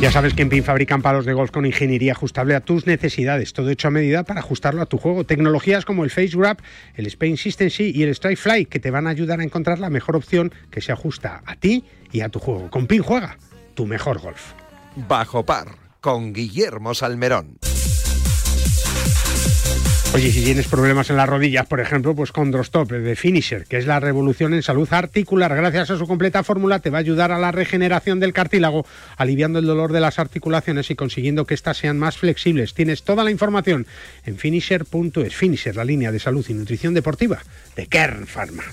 Ya sabes que en PIN fabrican palos de golf con ingeniería ajustable a tus necesidades, todo hecho a medida para ajustarlo a tu juego. Tecnologías como el Face Grab, el Spain Consistency y el Strike Fly que te van a ayudar a encontrar la mejor opción que se ajusta a ti y a tu juego. Con PIN juega tu mejor golf. Bajo par con Guillermo Salmerón. Oye, si tienes problemas en las rodillas, por ejemplo, pues con Drostop de Finisher, que es la revolución en salud articular, gracias a su completa fórmula te va a ayudar a la regeneración del cartílago, aliviando el dolor de las articulaciones y consiguiendo que éstas sean más flexibles. Tienes toda la información en finisher.es. Finisher, la línea de salud y nutrición deportiva de Kern Pharma.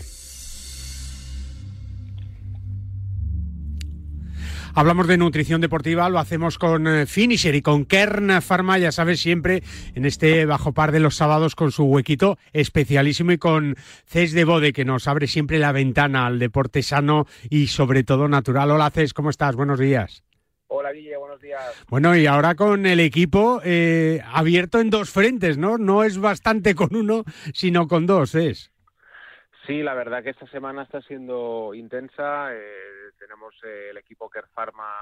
Hablamos de nutrición deportiva, lo hacemos con eh, Finisher y con Kern Pharma, ya sabes, siempre en este bajo par de los sábados con su huequito especialísimo y con Cés de Bode, que nos abre siempre la ventana al deporte sano y sobre todo natural. Hola Cés, ¿cómo estás? Buenos días. Hola Guille, buenos días. Bueno, y ahora con el equipo eh, abierto en dos frentes, ¿no? No es bastante con uno, sino con dos, ¿es? Sí, la verdad que esta semana está siendo intensa. Eh, tenemos eh, el equipo Care Pharma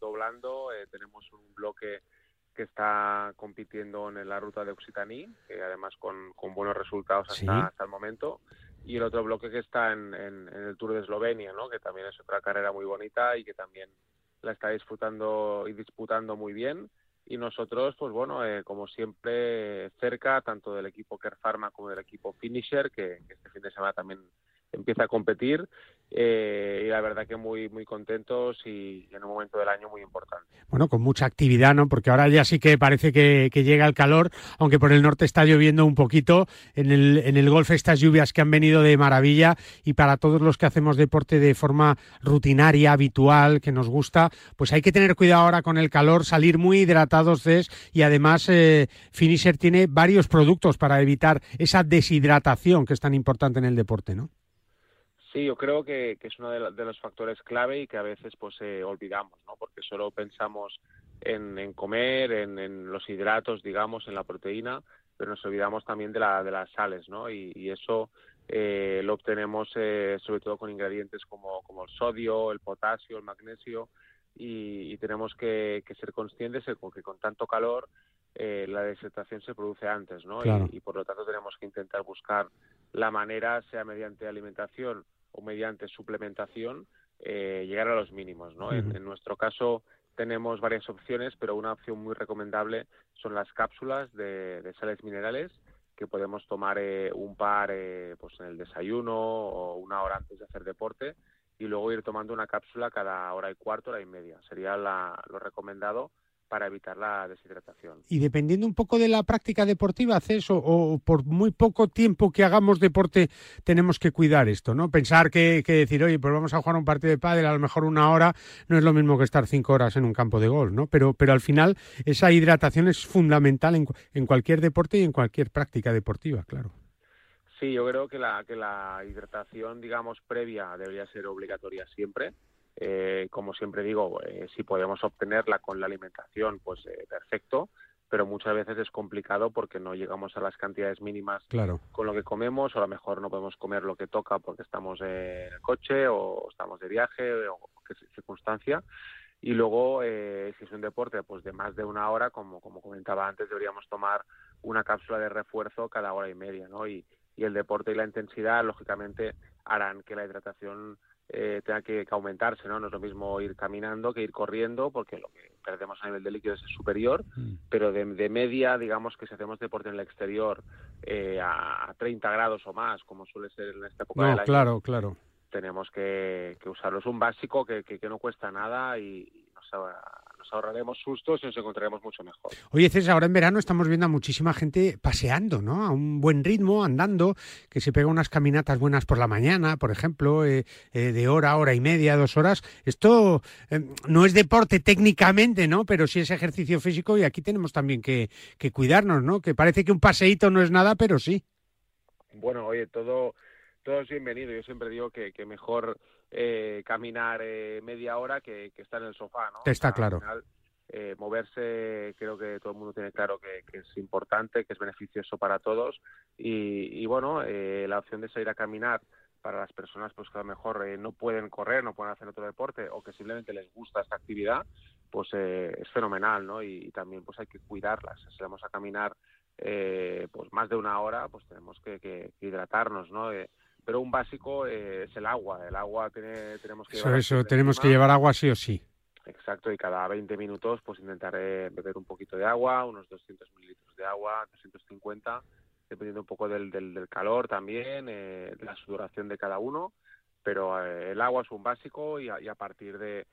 doblando, eh, tenemos un bloque que está compitiendo en la ruta de Occitaní, que además con, buenos resultados hasta, el momento, y el otro bloque que está en, el Tour de Eslovenia, ¿no? que también es otra carrera muy bonita y que también la está disfrutando y disputando muy bien. Y nosotros, pues bueno, eh, como siempre, cerca tanto del equipo Care Pharma como del equipo Finisher, que, que, este fin de semana también empieza a competir eh, y la verdad que muy muy contentos y en un momento del año muy importante. Bueno, con mucha actividad, ¿no? Porque ahora ya sí que parece que, llega el calor, aunque por el norte está lloviendo un poquito. En el, en el golf estas lluvias que han venido de maravilla y para todos los que hacemos deporte de forma rutinaria, habitual, que nos gusta, pues hay que tener cuidado ahora con el calor, salir muy hidratados y además eh, Finisher tiene varios productos para evitar esa deshidratación que es tan importante en el deporte, ¿no? Sí, yo creo que, es uno de, los factores clave y que a veces pues eh, olvidamos, ¿no? Porque solo pensamos en, comer, en, los hidratos, digamos, en la proteína, pero nos olvidamos también de, la, de las sales, ¿no? Y, eso eh, lo obtenemos eh, sobre todo con ingredientes como, como el sodio, el potasio, el magnesio y, tenemos que, ser conscientes de que con tanto calor la deshidratación se produce antes, ¿no? y por lo tanto tenemos que intentar buscar la manera, sea mediante alimentación o mediante suplementación eh, llegar a los mínimos. ¿no? en, nuestro caso tenemos varias opciones, pero una opción muy recomendable son las cápsulas de, sales minerales que podemos tomar eh, un par eh, pues en el desayuno o una hora antes de hacer deporte y luego ir tomando una cápsula cada hora y cuarto, hora y media. Sería lo recomendado para evitar la deshidratación. Y dependiendo un poco de la práctica deportiva, ¿haces o, por muy poco tiempo que hagamos deporte tenemos que cuidar esto, ¿no? Pensar que, decir, oye, pues vamos a jugar un partido de pádel, a lo mejor una hora no es lo mismo que estar cinco horas en un campo de golf, ¿no? Pero, pero al final esa hidratación es fundamental en, en cualquier deporte y en cualquier práctica deportiva, claro. Sí, yo creo que la, que la hidratación, digamos, previa debería ser obligatoria siempre eh, como siempre digo, eh, si podemos obtenerla con la alimentación, pues eh, perfecto, pero muchas veces es complicado porque no llegamos a las cantidades mínimas con lo que comemos, o a lo mejor no podemos comer lo que toca porque estamos en el coche o estamos de viaje o qué circunstancia. Y luego, si es un deporte pues de más de una hora, como, como comentaba antes, deberíamos tomar una cápsula de refuerzo cada hora y media, ¿no? Y, y el deporte y la intensidad, lógicamente, harán que la hidratación eh, tenga que, aumentarse, ¿no? No es lo mismo ir caminando que ir corriendo, porque lo que perdemos a nivel de líquido es superior, mm. pero de, media, digamos que si hacemos deporte en el exterior eh, a 30 grados o más, como suele ser en esta época del año, claro, claro. tenemos que, usarlo. Es un básico que, que, no cuesta nada y, nos, ahorraremos sustos y nos encontraremos mucho mejor. Oye, César, ahora en verano estamos viendo a muchísima gente paseando, ¿no? A un buen ritmo, andando, que se pega unas caminatas buenas por la mañana, por ejemplo, eh, eh, de hora, hora y media, dos horas. Esto eh, no es deporte técnicamente, ¿no? Pero sí es ejercicio físico y aquí tenemos también que, cuidarnos, ¿no? Que parece que un paseíto no es nada, pero sí. Bueno, oye, todo, todo es bienvenido. Yo siempre digo que, que mejor eh, caminar eh, media hora que, estar en el sofá, ¿no? Está claro. Eh, moverse creo que todo el mundo tiene claro que, es importante, que es beneficioso para todos y, bueno, la opción de salir a caminar para las personas pues que a lo mejor no pueden correr, no pueden hacer otro deporte o que simplemente les gusta esta actividad, pues es fenomenal, ¿no? Y, también pues hay que cuidarlas. Si vamos a caminar pues más de una hora, pues tenemos que, hidratarnos, ¿no? Pero un básico eh, es el agua. El agua tiene, tenemos que llevar. Eso, tenemos que llevar agua sí o sí. Exacto, y cada 20 minutos pues intentaré beber un poquito de agua, unos 200 mililitros de agua, 250, dependiendo un poco del, del, calor también, eh, la sudoración de cada uno, pero eh, el agua es un básico y a, partir de,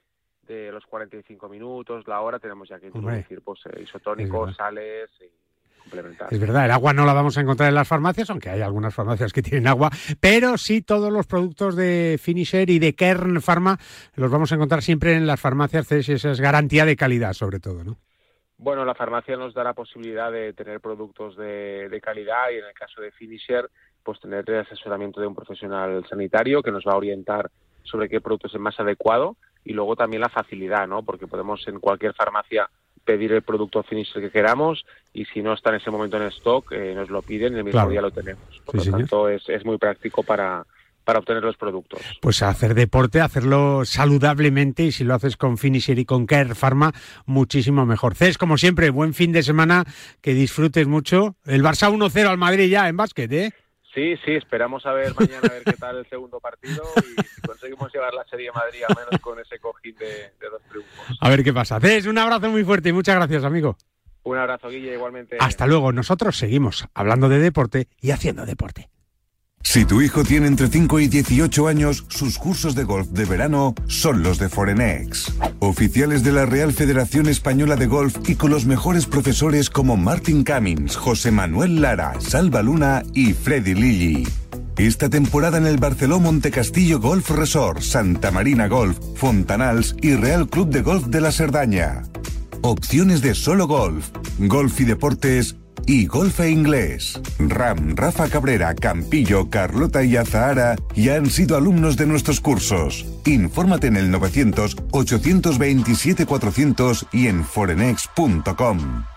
los 45 minutos, la hora, tenemos ya que introducir pues, isotónicos, sales y complementar. Es verdad, el agua no la vamos a encontrar en las farmacias, aunque hay algunas farmacias que tienen agua, pero sí todos los productos de Finisher y de Kern Pharma los vamos a encontrar siempre en las farmacias, esa es garantía de calidad sobre todo, ¿no? Bueno, la farmacia nos da la posibilidad de tener productos de, de calidad y en el caso de Finisher, pues tener el asesoramiento de un profesional sanitario que nos va a orientar sobre qué producto es el más adecuado y luego también la facilidad, ¿no? Porque podemos en cualquier farmacia pedir el producto finisher que queramos y si no está en ese momento en stock, eh, nos lo piden y el mismo día lo tenemos. Por lo tanto, es, es muy práctico para, para obtener los productos. Pues hacer deporte, hacerlo saludablemente y si lo haces con Finisher y con Care Pharma, muchísimo mejor. Cés, como siempre, buen fin de semana, que disfrutes mucho. El Barça 1-0 al Madrid ya en básquet, ¿eh? Sí, sí, esperamos a ver mañana a ver qué tal el segundo partido y si conseguimos llevar la Serie Madrid al menos con ese cojín de, dos triunfos. A ver qué pasa. Cés, un abrazo muy fuerte y muchas gracias, amigo. Un abrazo, Guille, igualmente. Hasta luego. Nosotros seguimos hablando de deporte y haciendo deporte. Si tu hijo tiene entre 5 y 18 años, sus cursos de golf de verano son los de Forenex. Oficiales de la Real Federación Española de Golf y con los mejores profesores como Martin Cummins, José Manuel Lara, Salva Luna y Freddy Lilly. Esta temporada en el Barceló Montecastillo Golf Resort, Santa Marina Golf, Fontanals y Real Club de Golf de la Serdaña. Opciones de solo golf, golf y deportes y golfe inglés. Ram, Rafa Cabrera, Campillo, Carlota y Azahara ya han sido alumnos de nuestros cursos. Infórmate en el 900 827 400 y en forenex.com.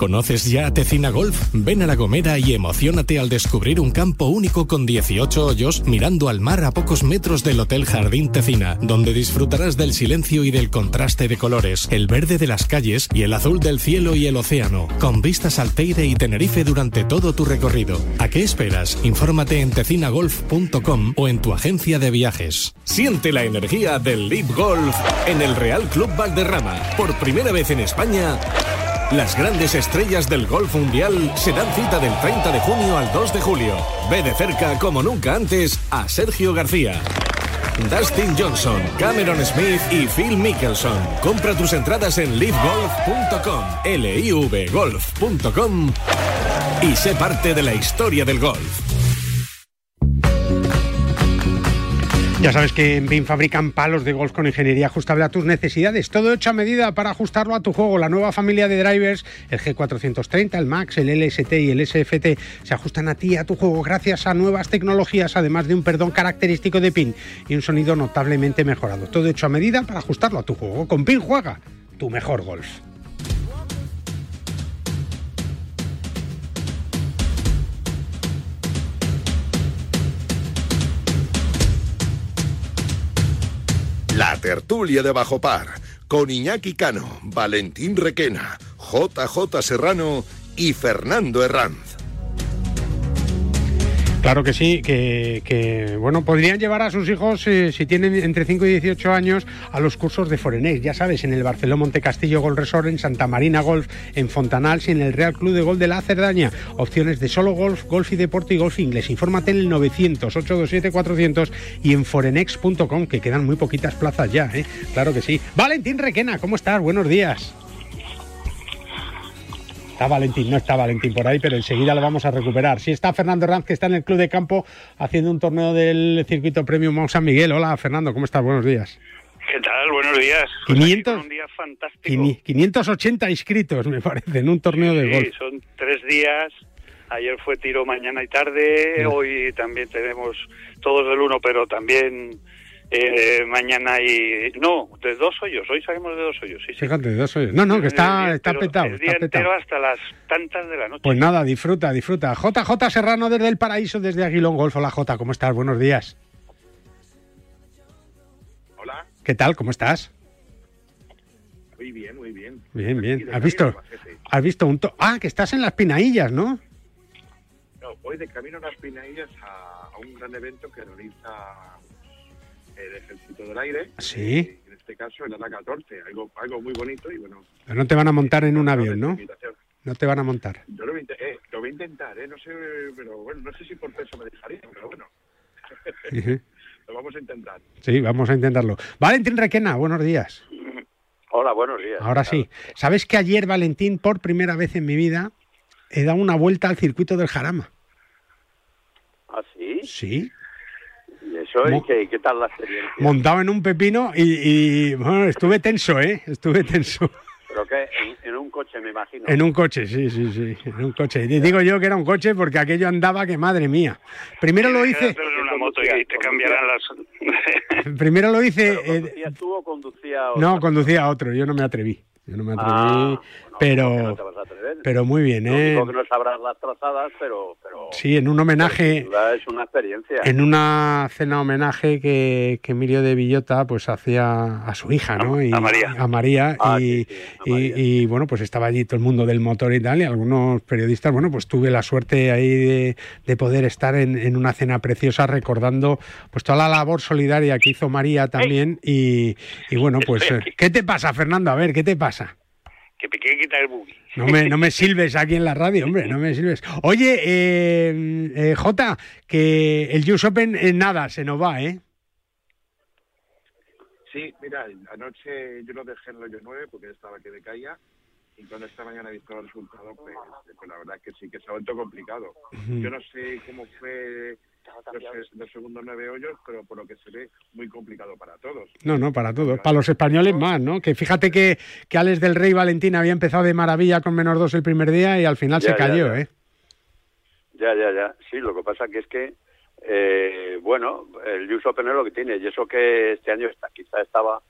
¿Conoces ya Tecina Golf? Ven a La Gomera y emocionate al descubrir un campo único con 18 hoyos mirando al mar a pocos metros del Hotel Jardín Tecina, donde disfrutarás del silencio y del contraste de colores, el verde de las calles y el azul del cielo y el océano, con vistas al Teide y Tenerife durante todo tu recorrido. ¿A qué esperas? Infórmate en tecinagolf.com o en tu agencia de viajes. Siente la energía del Leap Golf en el Real Club Valderrama. Por primera vez en España, las grandes estrellas del golf mundial se dan cita del 30 de junio al 2 de julio. Ve de cerca, como nunca antes, a Sergio García. Dustin Johnson, Cameron Smith y Phil Mickelson. Compra tus entradas en livegolf.com, livgolf.com y sé parte de la historia del golf. Ya sabes que en BIM fabrican palos de golf con ingeniería ajustable a tus necesidades. Todo hecho a medida para ajustarlo a tu juego. La nueva familia de drivers, el G430, el Max, el LST y el SFT, se ajustan a ti, a tu juego, gracias a nuevas tecnologías, además de un perdón característico de PIN y un sonido notablemente mejorado. Todo hecho a medida para ajustarlo a tu juego. Con PIN juega tu mejor golf. La tertulia de Bajo Par, con Iñaki Cano, Valentín Requena, JJ Serrano y Fernando Herranz. Claro que sí, que, bueno, podrían llevar a sus hijos, eh, si tienen entre 5 y 18 años, a los cursos de Forenex, ya sabes, en el Barceló Montecastillo Golf Resort, en Santa Marina Golf, en Fontanals y en el Real Club de Golf de la Cerdaña. Opciones de solo golf, golf y deporte y golf inglés. Infórmate en el 900-827-400 y en forenex.com, que quedan muy poquitas plazas ya, ¿eh? Claro que sí. Valentín Requena, ¿cómo estás? Buenos días. Está Valentín, no está Valentín por ahí, pero enseguida lo vamos a recuperar. Sí está Fernando Ranz, que está en el Club de Campo haciendo un torneo del circuito Premium Mount San Miguel. Hola, Fernando, ¿cómo estás? Buenos días. ¿Qué tal? Buenos días. 500, pues un día fantástico. 580 inscritos, me parece, en un torneo de golf. Sí, son tres días. Ayer fue tiro mañana y tarde. Hoy también tenemos todos del uno, pero también eh, mañana y no de dos hoyos hoy salimos de dos hoyos sí, fíjate de dos hoyos. No no que está está petado el día entero hasta las tantas de la noche. Pues nada disfruta disfruta. JJ Serrano desde el paraíso desde Aguilón Golf hola J cómo estás buenos días. Hola. Qué tal cómo estás muy bien muy bien. Bien bien. has visto has visto un to ah que estás en las Pinaillas no no voy de camino a las Pinaillas a, a un gran evento que realiza el Ejército del Aire. Sí. En este caso el ANA 14, algo, algo muy bonito y bueno. Pero no te van a montar en un avión, ¿no? No te van a montar. Yo lo voy, eh, lo voy a intentar, ¿eh? No sé, pero bueno, no sé si por peso me dejaría, pero bueno. lo vamos a intentar. Sí, vamos a intentarlo. Valentín Requena, buenos días. Hola, buenos días. Ahora sí. ¿Sabes que ayer, Valentín, por primera vez en mi vida, he dado una vuelta al circuito del Jarama? ¿Ah, sí? Sí. ¿Y eso? ¿Y qué, qué, tal la experiencia? Montado en un pepino y, bueno, estuve tenso, ¿eh? Estuve tenso. ¿Pero qué? En, un coche, me imagino. En un coche, sí, sí, sí. En un coche. Y digo yo que era un coche porque aquello andaba que madre mía. Primero lo hice. una moto y te cambiarán las. Primero lo hice. ¿Conducía eh... tú o conducía otro? No, conducía otro. Yo no me atreví. Yo no me atreví. Ah, pero, pero muy bien, ¿eh? Digo que no sabrás las trazadas, pero, pero... Sí, en un homenaje... Es una experiencia. En una cena homenaje que, que Emilio de Villota pues hacía a su hija, ¿no? Y, a María. A María, Ah, y, sí, sí, a María. y, y, bueno, pues estaba allí todo el mundo del motor y tal, y algunos periodistas, bueno, pues tuve la suerte ahí de, de poder estar en, en, una cena preciosa recordando pues toda la labor solidaria que hizo María también y, y bueno, pues... Eh, ¿Qué te pasa, Fernando? A ver, ¿qué te pasa? Que me quiere quitar el buggy. No me, no me silbes aquí en la radio, hombre, no me silbes. Oye, eh, eh, Jota, que el US Open en nada se nos va, ¿eh? Sí, mira, anoche yo lo dejé en el hoyo 9 porque estaba que decaía y cuando esta mañana he visto el resultado, pues, pues la verdad es que sí, que se ha vuelto complicado. Yo no sé cómo fue los, segundos nueve hoyos, pero por lo que se ve, muy complicado para todos. No, no, para todos. Para los españoles más, ¿no? Que fíjate que, que Alex del Rey Valentín había empezado de maravilla con menos dos el primer día y al final ya, se cayó, ya, ya. ¿eh? Ya, ya, ya. Sí, lo que pasa que es que, eh, bueno, el US Open es lo que tiene, y eso que este año está, quizá estaba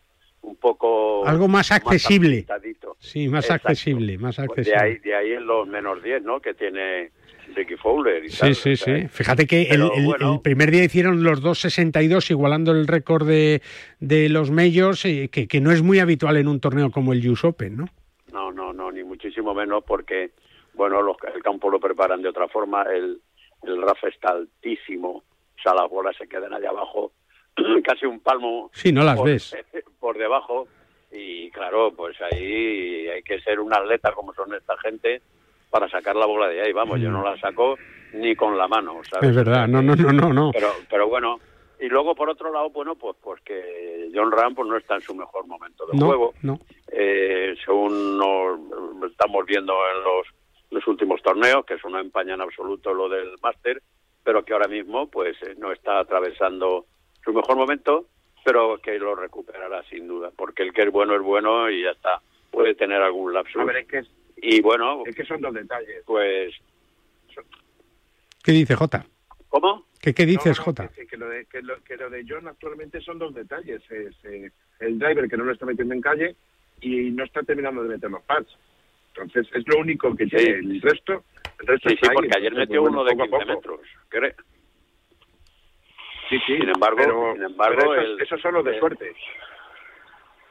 un poco algo más accesible más sí más Exacto. accesible más accesible de ahí de ahí en los menos 10 no que tiene Ricky Fowler y sí tal, sí o sea, sí fíjate que el, el, bueno, el, primer día hicieron los 2.62 igualando el récord de, de los majors eh, que, que no es muy habitual en un torneo como el US Open no no no no ni muchísimo menos porque bueno los, el campo lo preparan de otra forma el el RAF está altísimo o sea las bolas se quedan allá abajo casi un palmo sí no las por, ves. por debajo. Y claro pues ahí hay que ser un atleta como son esta gente para sacar la bola de ahí vamos mm. yo no la saco ni con la mano ¿sabes? es verdad no no no no no pero pero bueno y luego por otro lado bueno pues pues que John Ram pues no está en su mejor momento de no, juego no. Eh, según nos estamos viendo en los, los últimos torneos que eso no empaña en absoluto lo del máster pero que ahora mismo pues no está atravesando su mejor momento, pero que lo recuperará sin duda, porque el que es bueno es bueno y ya está. Puede tener algún lapsus. A ver, es que, y bueno, es que son dos detalles. Pues. ¿Qué dice Jota? ¿Cómo? ¿Qué, qué dices, No, no, Jota? Que, que lo de, que, lo, que lo de John actualmente son dos detalles. Es, eh, el driver que no lo está metiendo en calle y no está terminando de meter los pads. Entonces, es lo único que tiene. El resto, el resto Sí, sí, ahí. porque ayer metió pues, uno bueno, de poco a 15 poco. metros. ¿Cree? Sí, sí. Sin embargo, pero, sin embargo, pero esos, el- esos son los de el- suerte.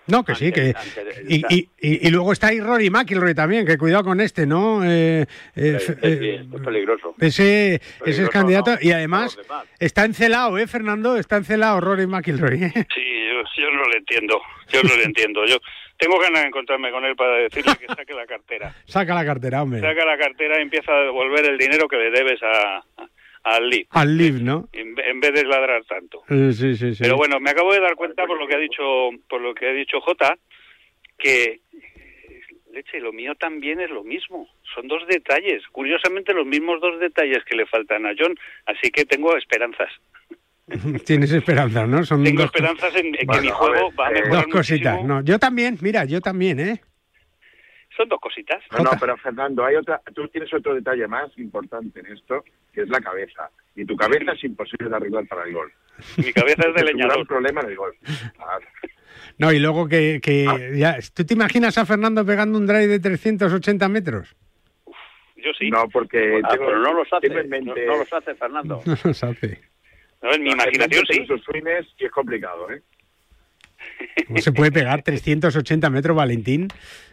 No, que sí, que... Y, y, y, y luego está ahí Rory McIlroy también, que cuidado con este, ¿no? Eh, eh, Sí, eh, es peligroso. Ese, ese es candidato no, y además está encelado, ¿eh, Fernando? Está encelado Rory McIlroy. ¿eh? Sí, yo, yo no lo entiendo. Yo no lo entiendo. Yo tengo ganas de encontrarme con él para decirle que saque la cartera. Saca la cartera, hombre. Saca la cartera y empieza a devolver el dinero que le debes a, a- al LIB. Al live, ¿no? En, ve- en vez de ladrar tanto. Sí, sí, sí. Pero bueno, me acabo de dar cuenta por lo que ha dicho, por lo que ha dicho Jota, que leche, lo mío también es lo mismo. Son dos detalles, curiosamente los mismos dos detalles que le faltan a John, así que tengo esperanzas. Tienes esperanza, ¿no? Son Tengo dos, esperanzas en, en que mi a juego ver, va a eh, mejorar dos cositas. muchísimo. No, yo también, mira, yo también, ¿eh? Son dos cositas. No, no, pero Fernando, hay otra, tú tienes otro detalle más importante en esto, que es la cabeza. Y tu cabeza es imposible de arreglar para el golf. Mi cabeza es de Es un leñador. problema en el. Claro. No, y luego que, que Ah. ya, ¿tú te imaginas a Fernando pegando un drive de 380 metros? Yo sí. No, porque Ah, tengo, pero no los hace, no, los hace Fernando. No los hace. No, en mi imaginación sí. esos swings y es complicado, ¿eh? ¿Cómo se puede pegar 380 metros, Valentín?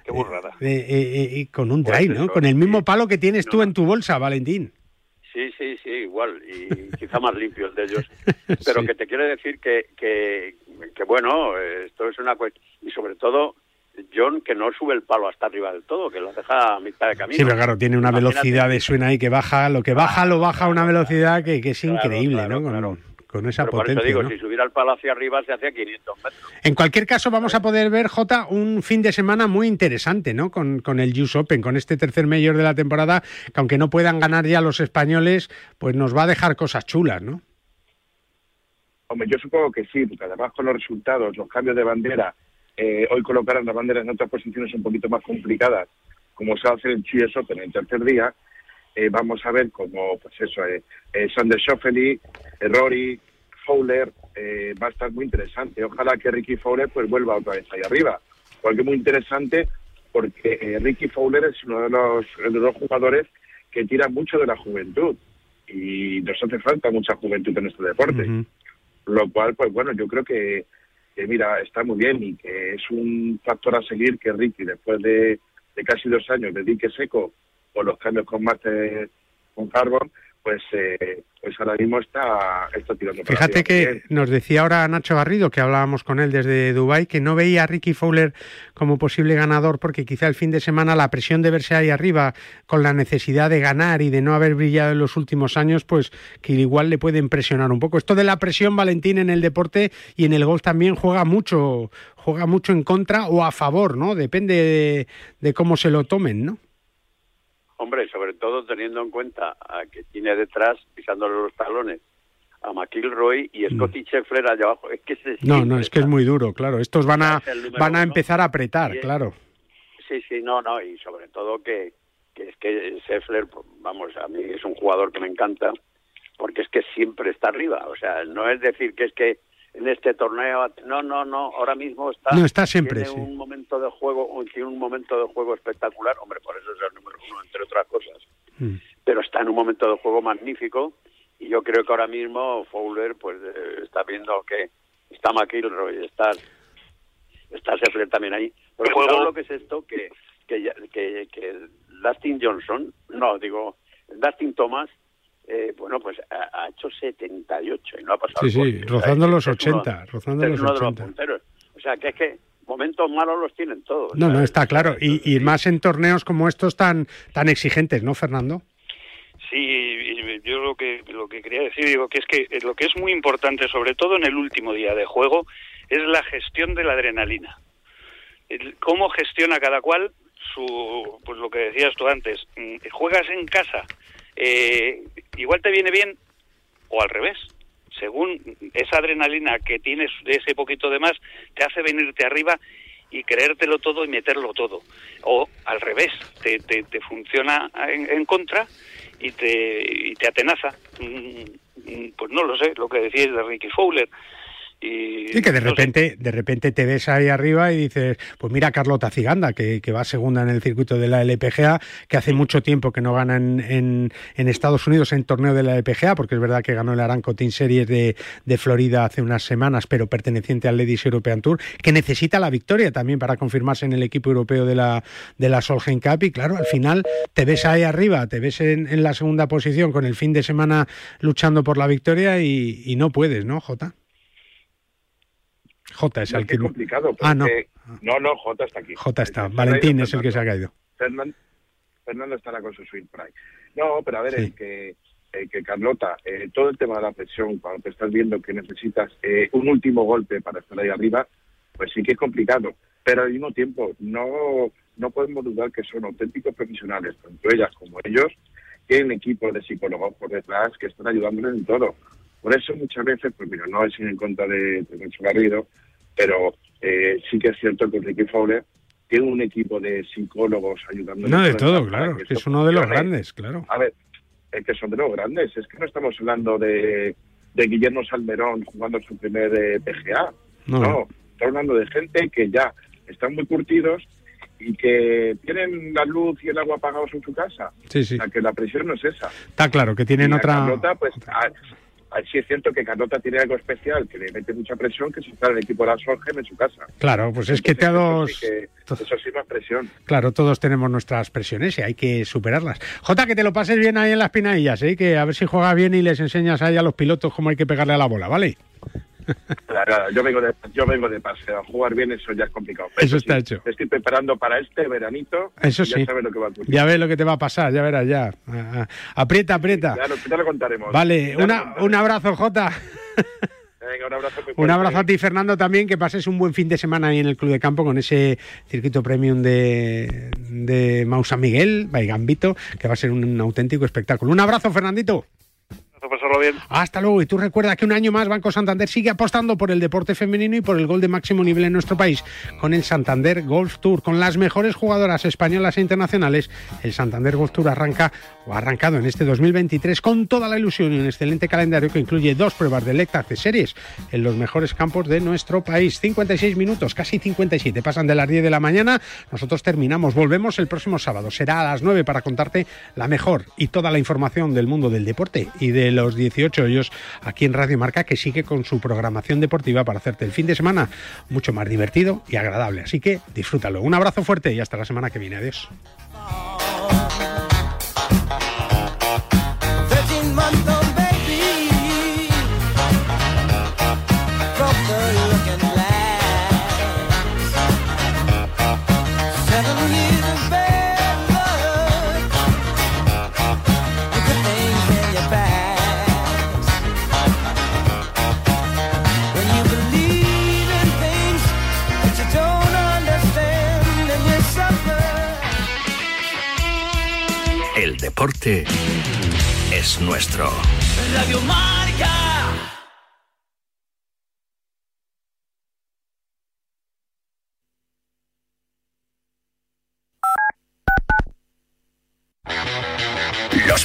Qué burrada. Eh, eh, eh, con un Pues drive, ¿no? Con el mismo palo que tienes tú en tu bolsa, Valentín. Sí, sí, sí, igual, y quizá más limpios de ellos. Pero Sí. que te quiero decir que, que, que bueno, esto es una cuestión, y sobre todo, John, que no sube el palo hasta arriba del todo, que lo deja a mitad de camino. Sí, pero claro, tiene una Imagínate. velocidad de suena ahí que baja, lo que baja lo baja a una velocidad que, que es Claro, increíble, claro, ¿no? Claro. Con esa Pero por potencia. eso digo, ¿no? si subiera el palo hacia arriba se hacía 500 metros. En cualquier caso, vamos a poder ver, Jota, un fin de semana muy interesante, ¿no? Con, con el US Open, con este tercer mayor de la temporada, que aunque no puedan ganar ya los españoles, pues nos va a dejar cosas chulas, ¿no? Hombre, yo supongo que sí, porque además con los resultados, los cambios de bandera, eh, hoy colocarán las banderas en otras posiciones un poquito más complicadas, como se va a hacer en US Open el tercer día, eh, vamos a ver como, pues eso, eh, eh, Sander Schauffele, eh, Rory, Fowler, eh, va a estar muy interesante. Ojalá que Ricky Fowler pues vuelva otra vez ahí arriba, porque es muy interesante porque eh, Ricky Fowler es uno de los, de los jugadores que tira mucho de la juventud y nos hace falta mucha juventud en este deporte. Lo cual, pues bueno, yo creo que, que, mira, está muy bien y que es un factor a seguir que Ricky, después de, de casi dos años de dique seco por los cambios con Master, con Carbon, pues, eh, pues ahora mismo está, está tirando para Fíjate arriba que nos decía ahora Nacho Garrido, que hablábamos con él desde Dubái, que no veía a Ricky Fowler como posible ganador porque quizá el fin de semana la presión de verse ahí arriba con la necesidad de ganar y de no haber brillado en los últimos años, pues que igual le puede impresionar un poco. Esto de la presión, Valentín, en el deporte y en el golf también juega mucho, juega mucho en contra o a favor, ¿no? Depende de, de cómo se lo tomen, ¿no? Hombre, sobre todo teniendo en cuenta a que tiene detrás, pisándole los talones, a McIlroy y Scotty Scheffler allá abajo. Es que se Mm. No, no, es que es muy duro, claro. Estos van a, van a empezar a apretar, es- claro. Sí, sí, no, no, y sobre todo que, que es que Scheffler, pues, vamos, a mí es un jugador que me encanta, porque es que siempre está arriba, o sea, no es decir que es que en este torneo, no, no, no, ahora mismo está, No, está siempre, tiene sí. un momento de juego, tiene un momento de juego espectacular, hombre, por eso es el número uno, entre otras cosas, Mm. pero está en un momento de juego magnífico, y yo creo que ahora mismo Fowler, pues, eh, está viendo que está McIlroy, está está Scheffler también ahí. Pero juego- ¿sabes lo que es esto? Que, que, ya- que, que Dustin Johnson, no, digo, Dustin Thomas, eh, bueno, pues ha, ha hecho 78 y no ha pasado. Sí, sí, corte. rozando los uno- 80, rozando es los uno de 80. punteros. O sea, que es que momentos malos los tienen todos. No, no, está claro. Y, y más en torneos como estos tan, tan exigentes, ¿no, Fernando? Sí, y yo lo que lo que quería decir digo que es que lo que es muy importante, sobre todo en el último día de juego, es la gestión de la adrenalina. El- cómo gestiona cada cual su, pues lo que decías tú antes, mm, juegas en casa, eh, igual te viene bien o al revés. según esa adrenalina que tienes, ese poquito de más, te hace venirte arriba y creértelo todo y meterlo todo. O al revés, te, te, funciona en, contra y te, y te atenaza. Mm, mm, pues no lo sé, lo que decís de Ricky Fowler. Y, que de repente, de repente te ves ahí arriba y dices, pues mira Carlota Ciganda, que, que, va segunda en el circuito de la LPGA, que hace mucho tiempo que no gana en, en, Estados Unidos en torneo de la LPGA, porque es verdad que ganó el Aranco Team Series de, de, Florida hace unas semanas, pero perteneciente al Ladies European Tour, que necesita la victoria también para confirmarse en el equipo europeo de la, de la Solheim Cup. Y claro, al final te ves ahí arriba, te ves en, en la segunda posición con el fin de semana luchando por la victoria y, y no puedes, ¿no, Jota? J es el que... complicado. Ah, no. No, no, J está aquí. J está. Valentín es el que se ha caído. Fernando, estará con su swing prime. No, pero a ver, es que, eh, que Carlota, eh, todo el tema de la presión, cuando te estás viendo que necesitas eh, un último golpe para estar ahí arriba, pues sí que es complicado. Pero al mismo tiempo, no, no podemos dudar que son auténticos profesionales, tanto ellas como ellos, tienen equipos de psicólogos por detrás que están ayudándoles en todo. Por eso muchas veces, pues mira, no es en contra de, de Garrido, pero eh, sí que es cierto que Ricky Fowler tiene un equipo de psicólogos ayudando. No, de todo, claro, que es uno de los grandes, claro. A ver, es que son de los grandes, es que no estamos hablando de, de Guillermo Salmerón jugando su primer eh, PGA, no. no, estamos hablando de gente que ya están muy curtidos y que tienen la luz y el agua apagados en su casa. Sí, sí. O sea, que la presión no es esa. Está claro, que tienen otra... pues, sí es cierto que Carlota tiene algo especial, que le mete mucha presión, que es estar el equipo de la Solheim en su casa. Claro, pues es que te ha dado... Eso sí, más presión. Claro, todos tenemos nuestras presiones y hay que superarlas. Jota, que te lo pases bien ahí en las pinadillas, ¿eh? que a ver si juega bien y les enseñas ahí a los pilotos cómo hay que pegarle a la bola, ¿vale? Claro, yo vengo de yo vengo de paseo, jugar bien eso ya es complicado. eso está hecho. Estoy preparando para este veranito. Eso sí. Ya sabes lo que va a Ya ves lo que te va a pasar, ya verás ya. Aprieta, aprieta. Ya lo, contaremos. Vale, un abrazo, Jota. Venga, un abrazo. Un abrazo a ti, Fernando, también. Que pases un buen fin de semana ahí en el Club de Campo con ese circuito premium de, de Mausa Miguel, Baigambito, que va a ser un auténtico espectáculo. Un abrazo, Fernandito bien. Hasta luego. Y tú recuerda que un año más Banco Santander sigue apostando por el deporte femenino y por el gol de máximo nivel en nuestro país con el Santander Golf Tour. Con las mejores jugadoras españolas e internacionales, el Santander Golf Tour arranca o ha arrancado en este 2023 con toda la ilusión y un excelente calendario que incluye dos pruebas de Lectac de series en los mejores campos de nuestro país. 56 minutos, casi 57, pasan de las 10 de la mañana. Nosotros terminamos, volvemos el próximo sábado. Será a las 9 para contarte la mejor y toda la información del mundo del deporte y del los 18 hoyos aquí en Radio Marca, que sigue con su programación deportiva para hacerte el fin de semana mucho más divertido y agradable. Así que disfrútalo. Un abrazo fuerte y hasta la semana que viene. Adiós. Deporte es nuestro. Radio Marca.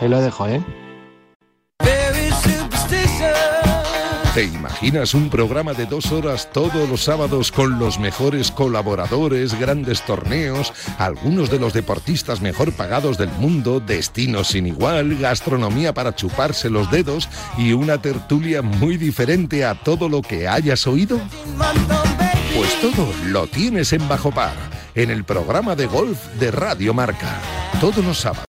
ahí lo dejo, ¿eh? ¿Te imaginas un programa de dos horas todos los sábados con los mejores colaboradores, grandes torneos, algunos de los deportistas mejor pagados del mundo, destinos sin igual, gastronomía para chuparse los dedos y una tertulia muy diferente a todo lo que hayas oído? Pues todo lo tienes en Bajo Par, en el programa de golf de Radio Marca, todos los sábados